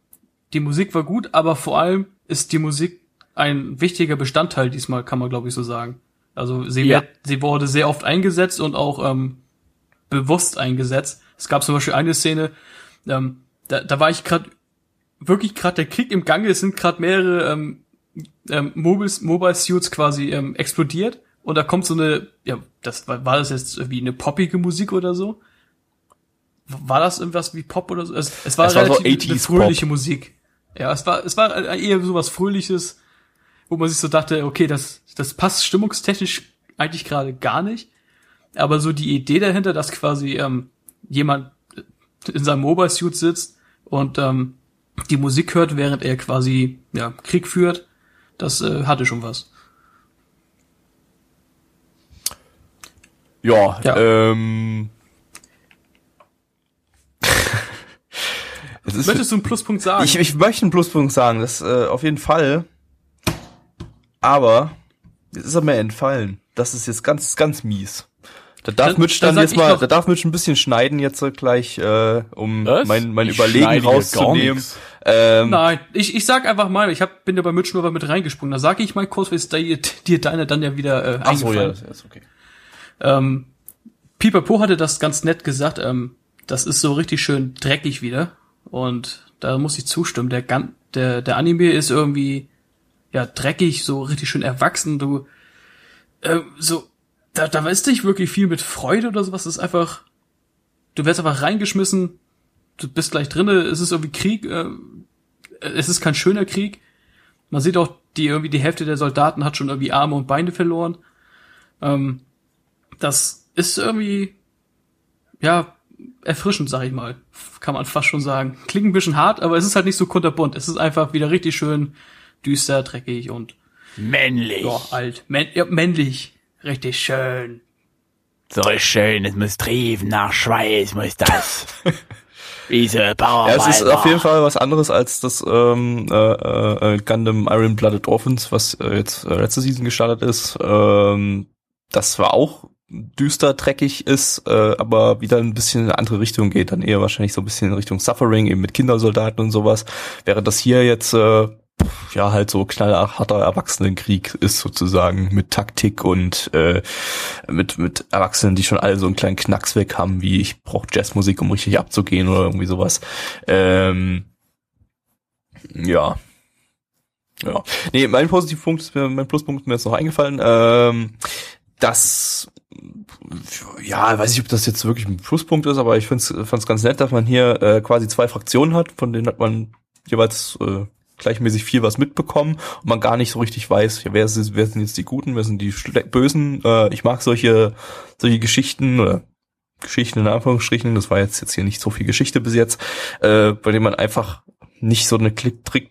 die Musik war gut, aber vor allem ist die Musik ein wichtiger Bestandteil diesmal, kann man glaube ich so sagen. Also sie, Ja. wird, sie wurde sehr oft eingesetzt und auch ähm, bewusst eingesetzt. Es gab zum Beispiel eine Szene, ähm, da, da war ich gerade wirklich gerade der Krieg im Gange. Es sind gerade mehrere ähm, ähm, Mobile, Mobile Suits quasi ähm, explodiert und da kommt so eine, ja, das war, war das jetzt irgendwie eine poppige Musik oder so? War das irgendwas wie Pop oder so? Es, es war Es war so relativ 80s fröhliche Musik. Ja, es war, es war eher so was Fröhliches, wo man sich so dachte, okay, das, das passt stimmungstechnisch eigentlich gerade gar nicht. Aber so die Idee dahinter, dass quasi ähm, jemand in seinem Mobile Suit sitzt und ähm, die Musik hört, während er quasi ja, Krieg führt, das äh, hatte schon was. ja, Ja. ähm. Möchtest du einen Pluspunkt sagen? Ich, ich möchte einen Pluspunkt sagen, das äh, auf jeden Fall. Aber jetzt ist er mir entfallen. Das ist jetzt ganz, ganz mies. Da darf Dann- Mitch dann dann, jetzt mal, noch- da darf Mitch ein bisschen schneiden jetzt so gleich, äh, um Was? mein, mein Ich Überlegen rauszunehmen. Ähm, Nein, ich, ich sag einfach mal, ich hab, bin ja bei Mitch nur mit reingesprungen. Da sage ich mal kurz, wie es dir, dir deine dann ja wieder äh, ach so, ja, eingefallen. das ist okay. Ähm, Pipapo hatte das ganz nett gesagt. Ähm, das ist so richtig schön dreckig wieder. Und da muss ich zustimmen. Der, Gan der, der Anime ist irgendwie ja dreckig, so richtig schön erwachsen. Du äh, so da, da ist nicht wirklich viel mit Freude oder sowas. Es ist einfach, du wirst einfach reingeschmissen. Du bist gleich drinne. Es ist irgendwie Krieg. Äh, es ist kein schöner Krieg. Man sieht auch, die irgendwie die Hälfte der Soldaten hat schon irgendwie Arme und Beine verloren. Ähm, das ist irgendwie, ja, erfrischend, sag ich mal. Kann man fast schon sagen. Klingt ein bisschen hart, aber es ist halt nicht so kunterbunt. Es ist einfach wieder richtig schön düster, dreckig und Männlich. ja, alt. Männ ja, männlich. Richtig schön. So schön, es muss trieben nach Schweiß, muss das. Wie so Power Ja, es ist auf jeden Fall was anderes als das ähm, äh, äh, Gundam Iron Blooded Orphans, was äh, jetzt äh, letzte Season gestartet ist. Ähm, das war auch düster, dreckig ist, äh, aber wieder ein bisschen in eine andere Richtung geht, dann eher wahrscheinlich so ein bisschen in Richtung Suffering, eben mit Kindersoldaten und sowas. Während das hier jetzt äh, ja halt so knallharter Erwachsenenkrieg ist sozusagen mit Taktik und äh, mit mit Erwachsenen, die schon alle so einen kleinen Knacks weg haben, wie ich brauche Jazzmusik, um richtig abzugehen oder irgendwie sowas. Ähm, ja. Ja. Nee, mein Positivpunkt ist mir, mein Pluspunkt ist mir jetzt noch eingefallen. Ähm, das ja, weiß ich, ob das jetzt wirklich ein Pluspunkt ist, aber ich finde es ganz nett, dass man hier äh, quasi zwei Fraktionen hat, von denen hat man jeweils äh, gleichmäßig viel was mitbekommen und man gar nicht so richtig weiß, ja, wer, ist, wer sind jetzt die Guten, wer sind die Schle Bösen. Äh, ich mag solche, solche Geschichten oder Geschichten in Anführungsstrichen, das war jetzt, jetzt hier nicht so viel Geschichte bis jetzt, äh, bei dem man einfach nicht so eine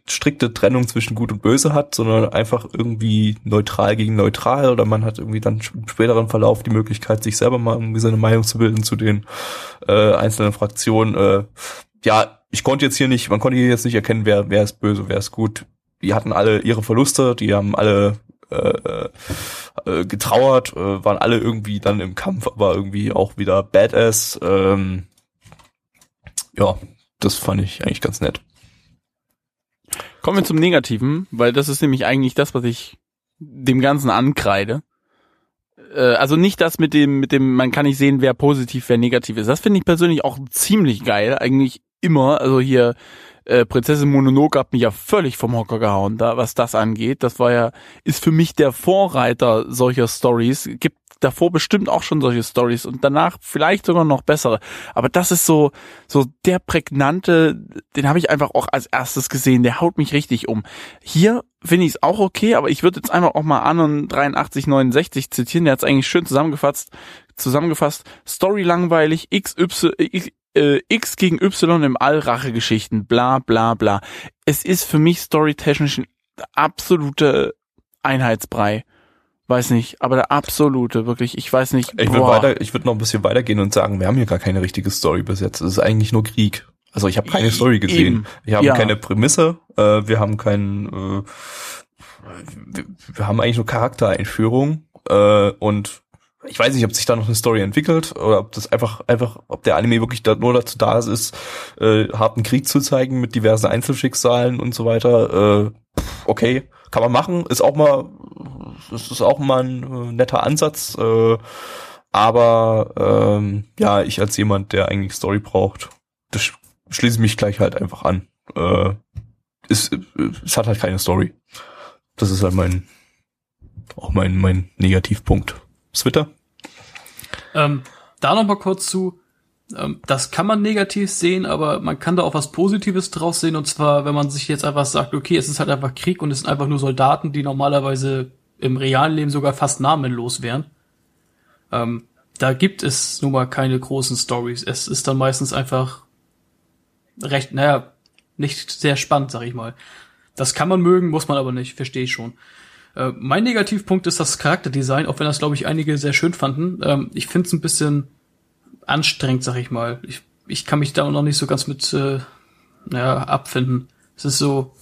strikte Trennung zwischen Gut und Böse hat, sondern einfach irgendwie neutral gegen neutral oder man hat irgendwie dann im späteren Verlauf die Möglichkeit, sich selber mal irgendwie seine Meinung zu bilden zu den äh, einzelnen Fraktionen. Äh, ja, ich konnte jetzt hier nicht, man konnte hier jetzt nicht erkennen, wer, wer ist böse, wer ist gut. Die hatten alle ihre Verluste, die haben alle äh, äh, getrauert, äh, waren alle irgendwie dann im Kampf, aber irgendwie auch wieder Badass. Ähm, ja, das fand ich eigentlich ganz nett. Kommen wir zum Negativen, weil das ist nämlich eigentlich das, was ich dem Ganzen ankreide. Äh, also nicht das mit dem, mit dem, man kann nicht sehen, wer positiv, wer negativ ist. Das finde ich persönlich auch ziemlich geil, eigentlich immer. Also hier, äh, Prinzessin Mononoke hat mich ja völlig vom Hocker gehauen, da, was das angeht. Das war ja, ist für mich der Vorreiter solcher Stories. Gibt davor bestimmt auch schon solche Stories und danach vielleicht sogar noch bessere. Aber das ist so, so der prägnante, den habe ich einfach auch als erstes gesehen, der haut mich richtig um. Hier finde ich es auch okay, aber ich würde jetzt einfach auch mal Anon 83, 69 zitieren, der hat es eigentlich schön zusammengefasst, zusammengefasst, Story langweilig, XY, äh, X gegen Y im All Rachegeschichten, bla bla bla. Es ist für mich storytechnisch ein absoluter Einheitsbrei. Weiß nicht, aber der absolute, wirklich, ich weiß nicht. Ich würde weiter, ich würde noch ein bisschen weitergehen und sagen, wir haben hier gar keine richtige Story bis jetzt. Es ist eigentlich nur Krieg. Also ich habe keine Story gesehen. Eben. Wir haben Ja. keine Prämisse, äh, wir haben keinen, äh, wir, wir haben eigentlich nur Charaktereinführung äh, und ich weiß nicht, ob sich da noch eine Story entwickelt oder ob das einfach, einfach, ob der Anime wirklich da, nur dazu da ist, äh, harten Krieg zu zeigen mit diversen Einzelschicksalen und so weiter. Äh, okay, kann man machen, ist auch mal, das ist auch mal ein äh, netter Ansatz. Äh, aber ähm, ja, ich als jemand, der eigentlich Story braucht, das sch- schließe ich mich gleich halt einfach an. Äh, es, äh, es hat halt keine Story. Das ist halt mein auch mein mein Negativpunkt. Twitter? Ähm, da noch mal kurz zu. Ähm, das kann man negativ sehen, aber man kann da auch was Positives draus sehen. Und zwar, wenn man sich jetzt einfach sagt, okay, es ist halt einfach Krieg und es sind einfach nur Soldaten, die normalerweise im realen Leben sogar fast namenlos wären. Ähm, da gibt es nun mal keine großen Stories. Es ist dann meistens einfach recht, naja, nicht sehr spannend, sag ich mal. Das kann man mögen, muss man aber nicht, verstehe ich schon. Äh, mein Negativpunkt ist das Charakterdesign, auch wenn das, glaube ich, einige sehr schön fanden. Ähm, ich finde es ein bisschen anstrengend, sag ich mal. Ich, ich kann mich da noch nicht so ganz mit äh, naja, abfinden. Es ist so.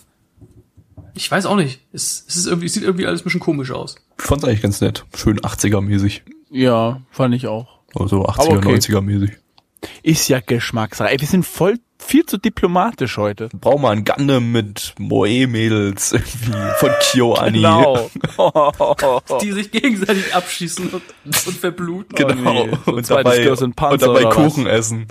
Ich weiß auch nicht. Es, es ist irgendwie, es sieht irgendwie alles ein bisschen komisch aus. Ich fand's eigentlich ganz nett. Schön 80er-mäßig. Ja, fand ich auch. Also 80er, okay. 90er-mäßig. Ist ja Geschmackssache. Ey, wir sind voll viel zu diplomatisch heute. Brauchen wir ein Gundam mit Moe-Mädels irgendwie von KyoAni. Genau. Die sich gegenseitig abschießen und, und verbluten. Genau. Nee. So und, dabei, und dabei oder was? Kuchen essen.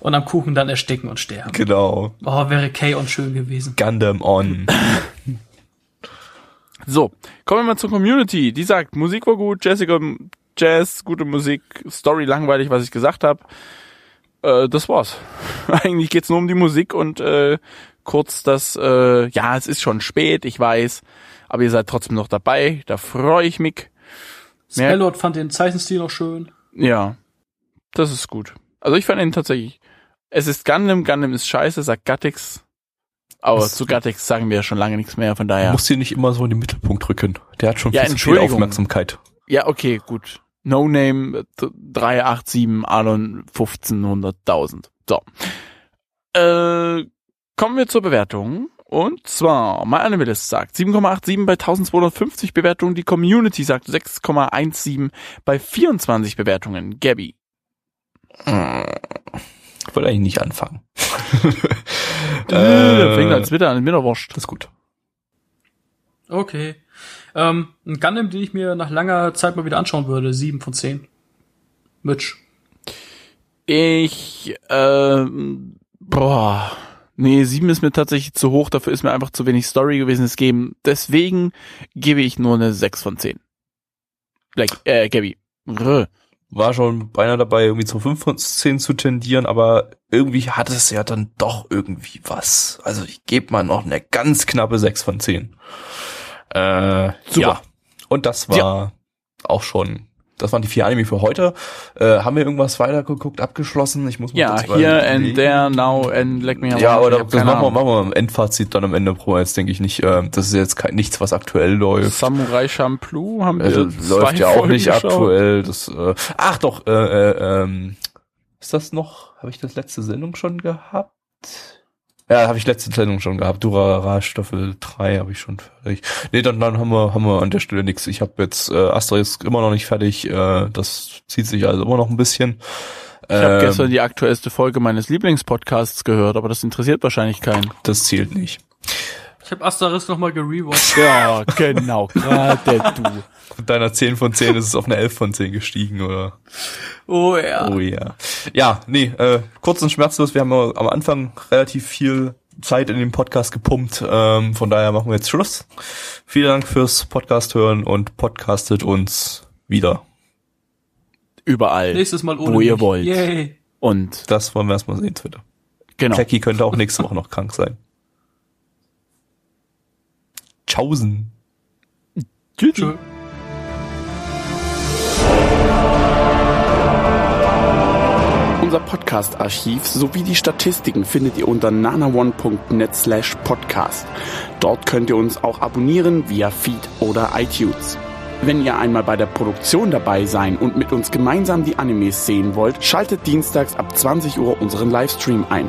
Und am Kuchen dann ersticken und sterben. Genau. Oh, wäre K-On schön gewesen. Gundam on. So, kommen wir mal zur Community. Die sagt, Musik war gut, Jessica, Jazz, gute Musik, Story langweilig, was ich gesagt habe. Äh, das war's. Eigentlich geht's nur um die Musik und äh, kurz das, äh, ja, es ist schon spät, ich weiß, aber ihr seid trotzdem noch dabei, da freue ich mich. Spellord fand den Zeichenstil noch schön. Ja, das ist gut. Also ich fand ihn tatsächlich, es ist Gundam, Gundam ist scheiße, sagt Gattix. Aber zu Gattix sagen wir ja schon lange nichts mehr, von daher. Muss hier nicht immer so in den Mittelpunkt rücken. Der hat schon Ja, viel. Aufmerksamkeit. Ja, okay, gut. No Name äh, 387 Alon 1500.000. So. Äh, kommen wir zur Bewertung. Und zwar, My Animalist sagt 7,87 bei 1250 Bewertungen. Die Community sagt 6,17 bei 24 Bewertungen. Gabby. Ich wollte eigentlich nicht anfangen. Äh, fängt als Twitter an, mir doch wurscht. Das ist gut. Okay. Ähm, ein Gundam, den ich mir nach langer Zeit mal wieder anschauen würde. Sieben von zehn. Mitch. Ich, ähm, boah, nee, sieben ist mir tatsächlich zu hoch, dafür ist mir einfach zu wenig Story gewesen. Es geben, deswegen gebe ich nur eine sechs von zehn. Like, äh, Gabby. Rö. War schon beinahe dabei, irgendwie zu 5 von 10 zu tendieren, aber irgendwie hat es ja dann doch irgendwie was. Also ich gebe mal noch eine ganz knappe 6 von 10. Äh, Super. Ja. Und das war auch schon, das waren die vier Anime für heute. Äh, haben wir irgendwas weitergeguckt, abgeschlossen? Ich muss mal Ja, hier and there, now and let me Ja, around. aber da, das machen wir, machen wir im Endfazit dann am Ende. Wir jetzt, denke ich, nicht. Äh, das ist jetzt kein, nichts, was aktuell läuft. Samurai Champloo haben wir zwei läuft ja auch Folgen nicht geschaut. aktuell. Das, äh, ach doch, äh, äh, ähm, ist das noch? Habe ich das letzte Sendung schon gehabt? Ja, habe ich letzte Sendung schon gehabt. Durara Staffel 3 habe ich schon fertig. Nee, dann, dann haben wir haben wir an der Stelle nichts. Ich habe jetzt äh, Asterisk immer noch nicht fertig. Äh, das zieht sich also immer noch ein bisschen. Ich habe Ähm, gestern die aktuellste Folge meines Lieblingspodcasts gehört, aber das interessiert wahrscheinlich keinen. das zählt nicht. Ich habe Asteris noch mal gerewatcht. Ja, genau, gerade du. Von deiner 10 von 10 ist es auf eine 11 von 10 gestiegen, oder? Oh ja. Oh ja. Ja, nee, äh, kurz und schmerzlos. Wir haben am Anfang relativ viel Zeit in den Podcast gepumpt. Ähm, von daher machen wir jetzt Schluss. Vielen Dank fürs Podcast hören und podcastet uns wieder. Überall. Nächstes Mal ohne Wo ihr mich. wollt. Yay. Und Das wollen wir erstmal sehen, Twitter. genau. Jackie könnte auch nächste Woche noch krank sein. Tschaußen. Tschüss. Tschö. Und Podcast-Archiv sowie die Statistiken findet ihr unter nanaone.net slash podcast. Dort könnt ihr uns auch abonnieren via Feed oder iTunes. Wenn ihr einmal bei der Produktion dabei sein und mit uns gemeinsam die Animes sehen wollt, schaltet dienstags ab 20 Uhr unseren Livestream ein.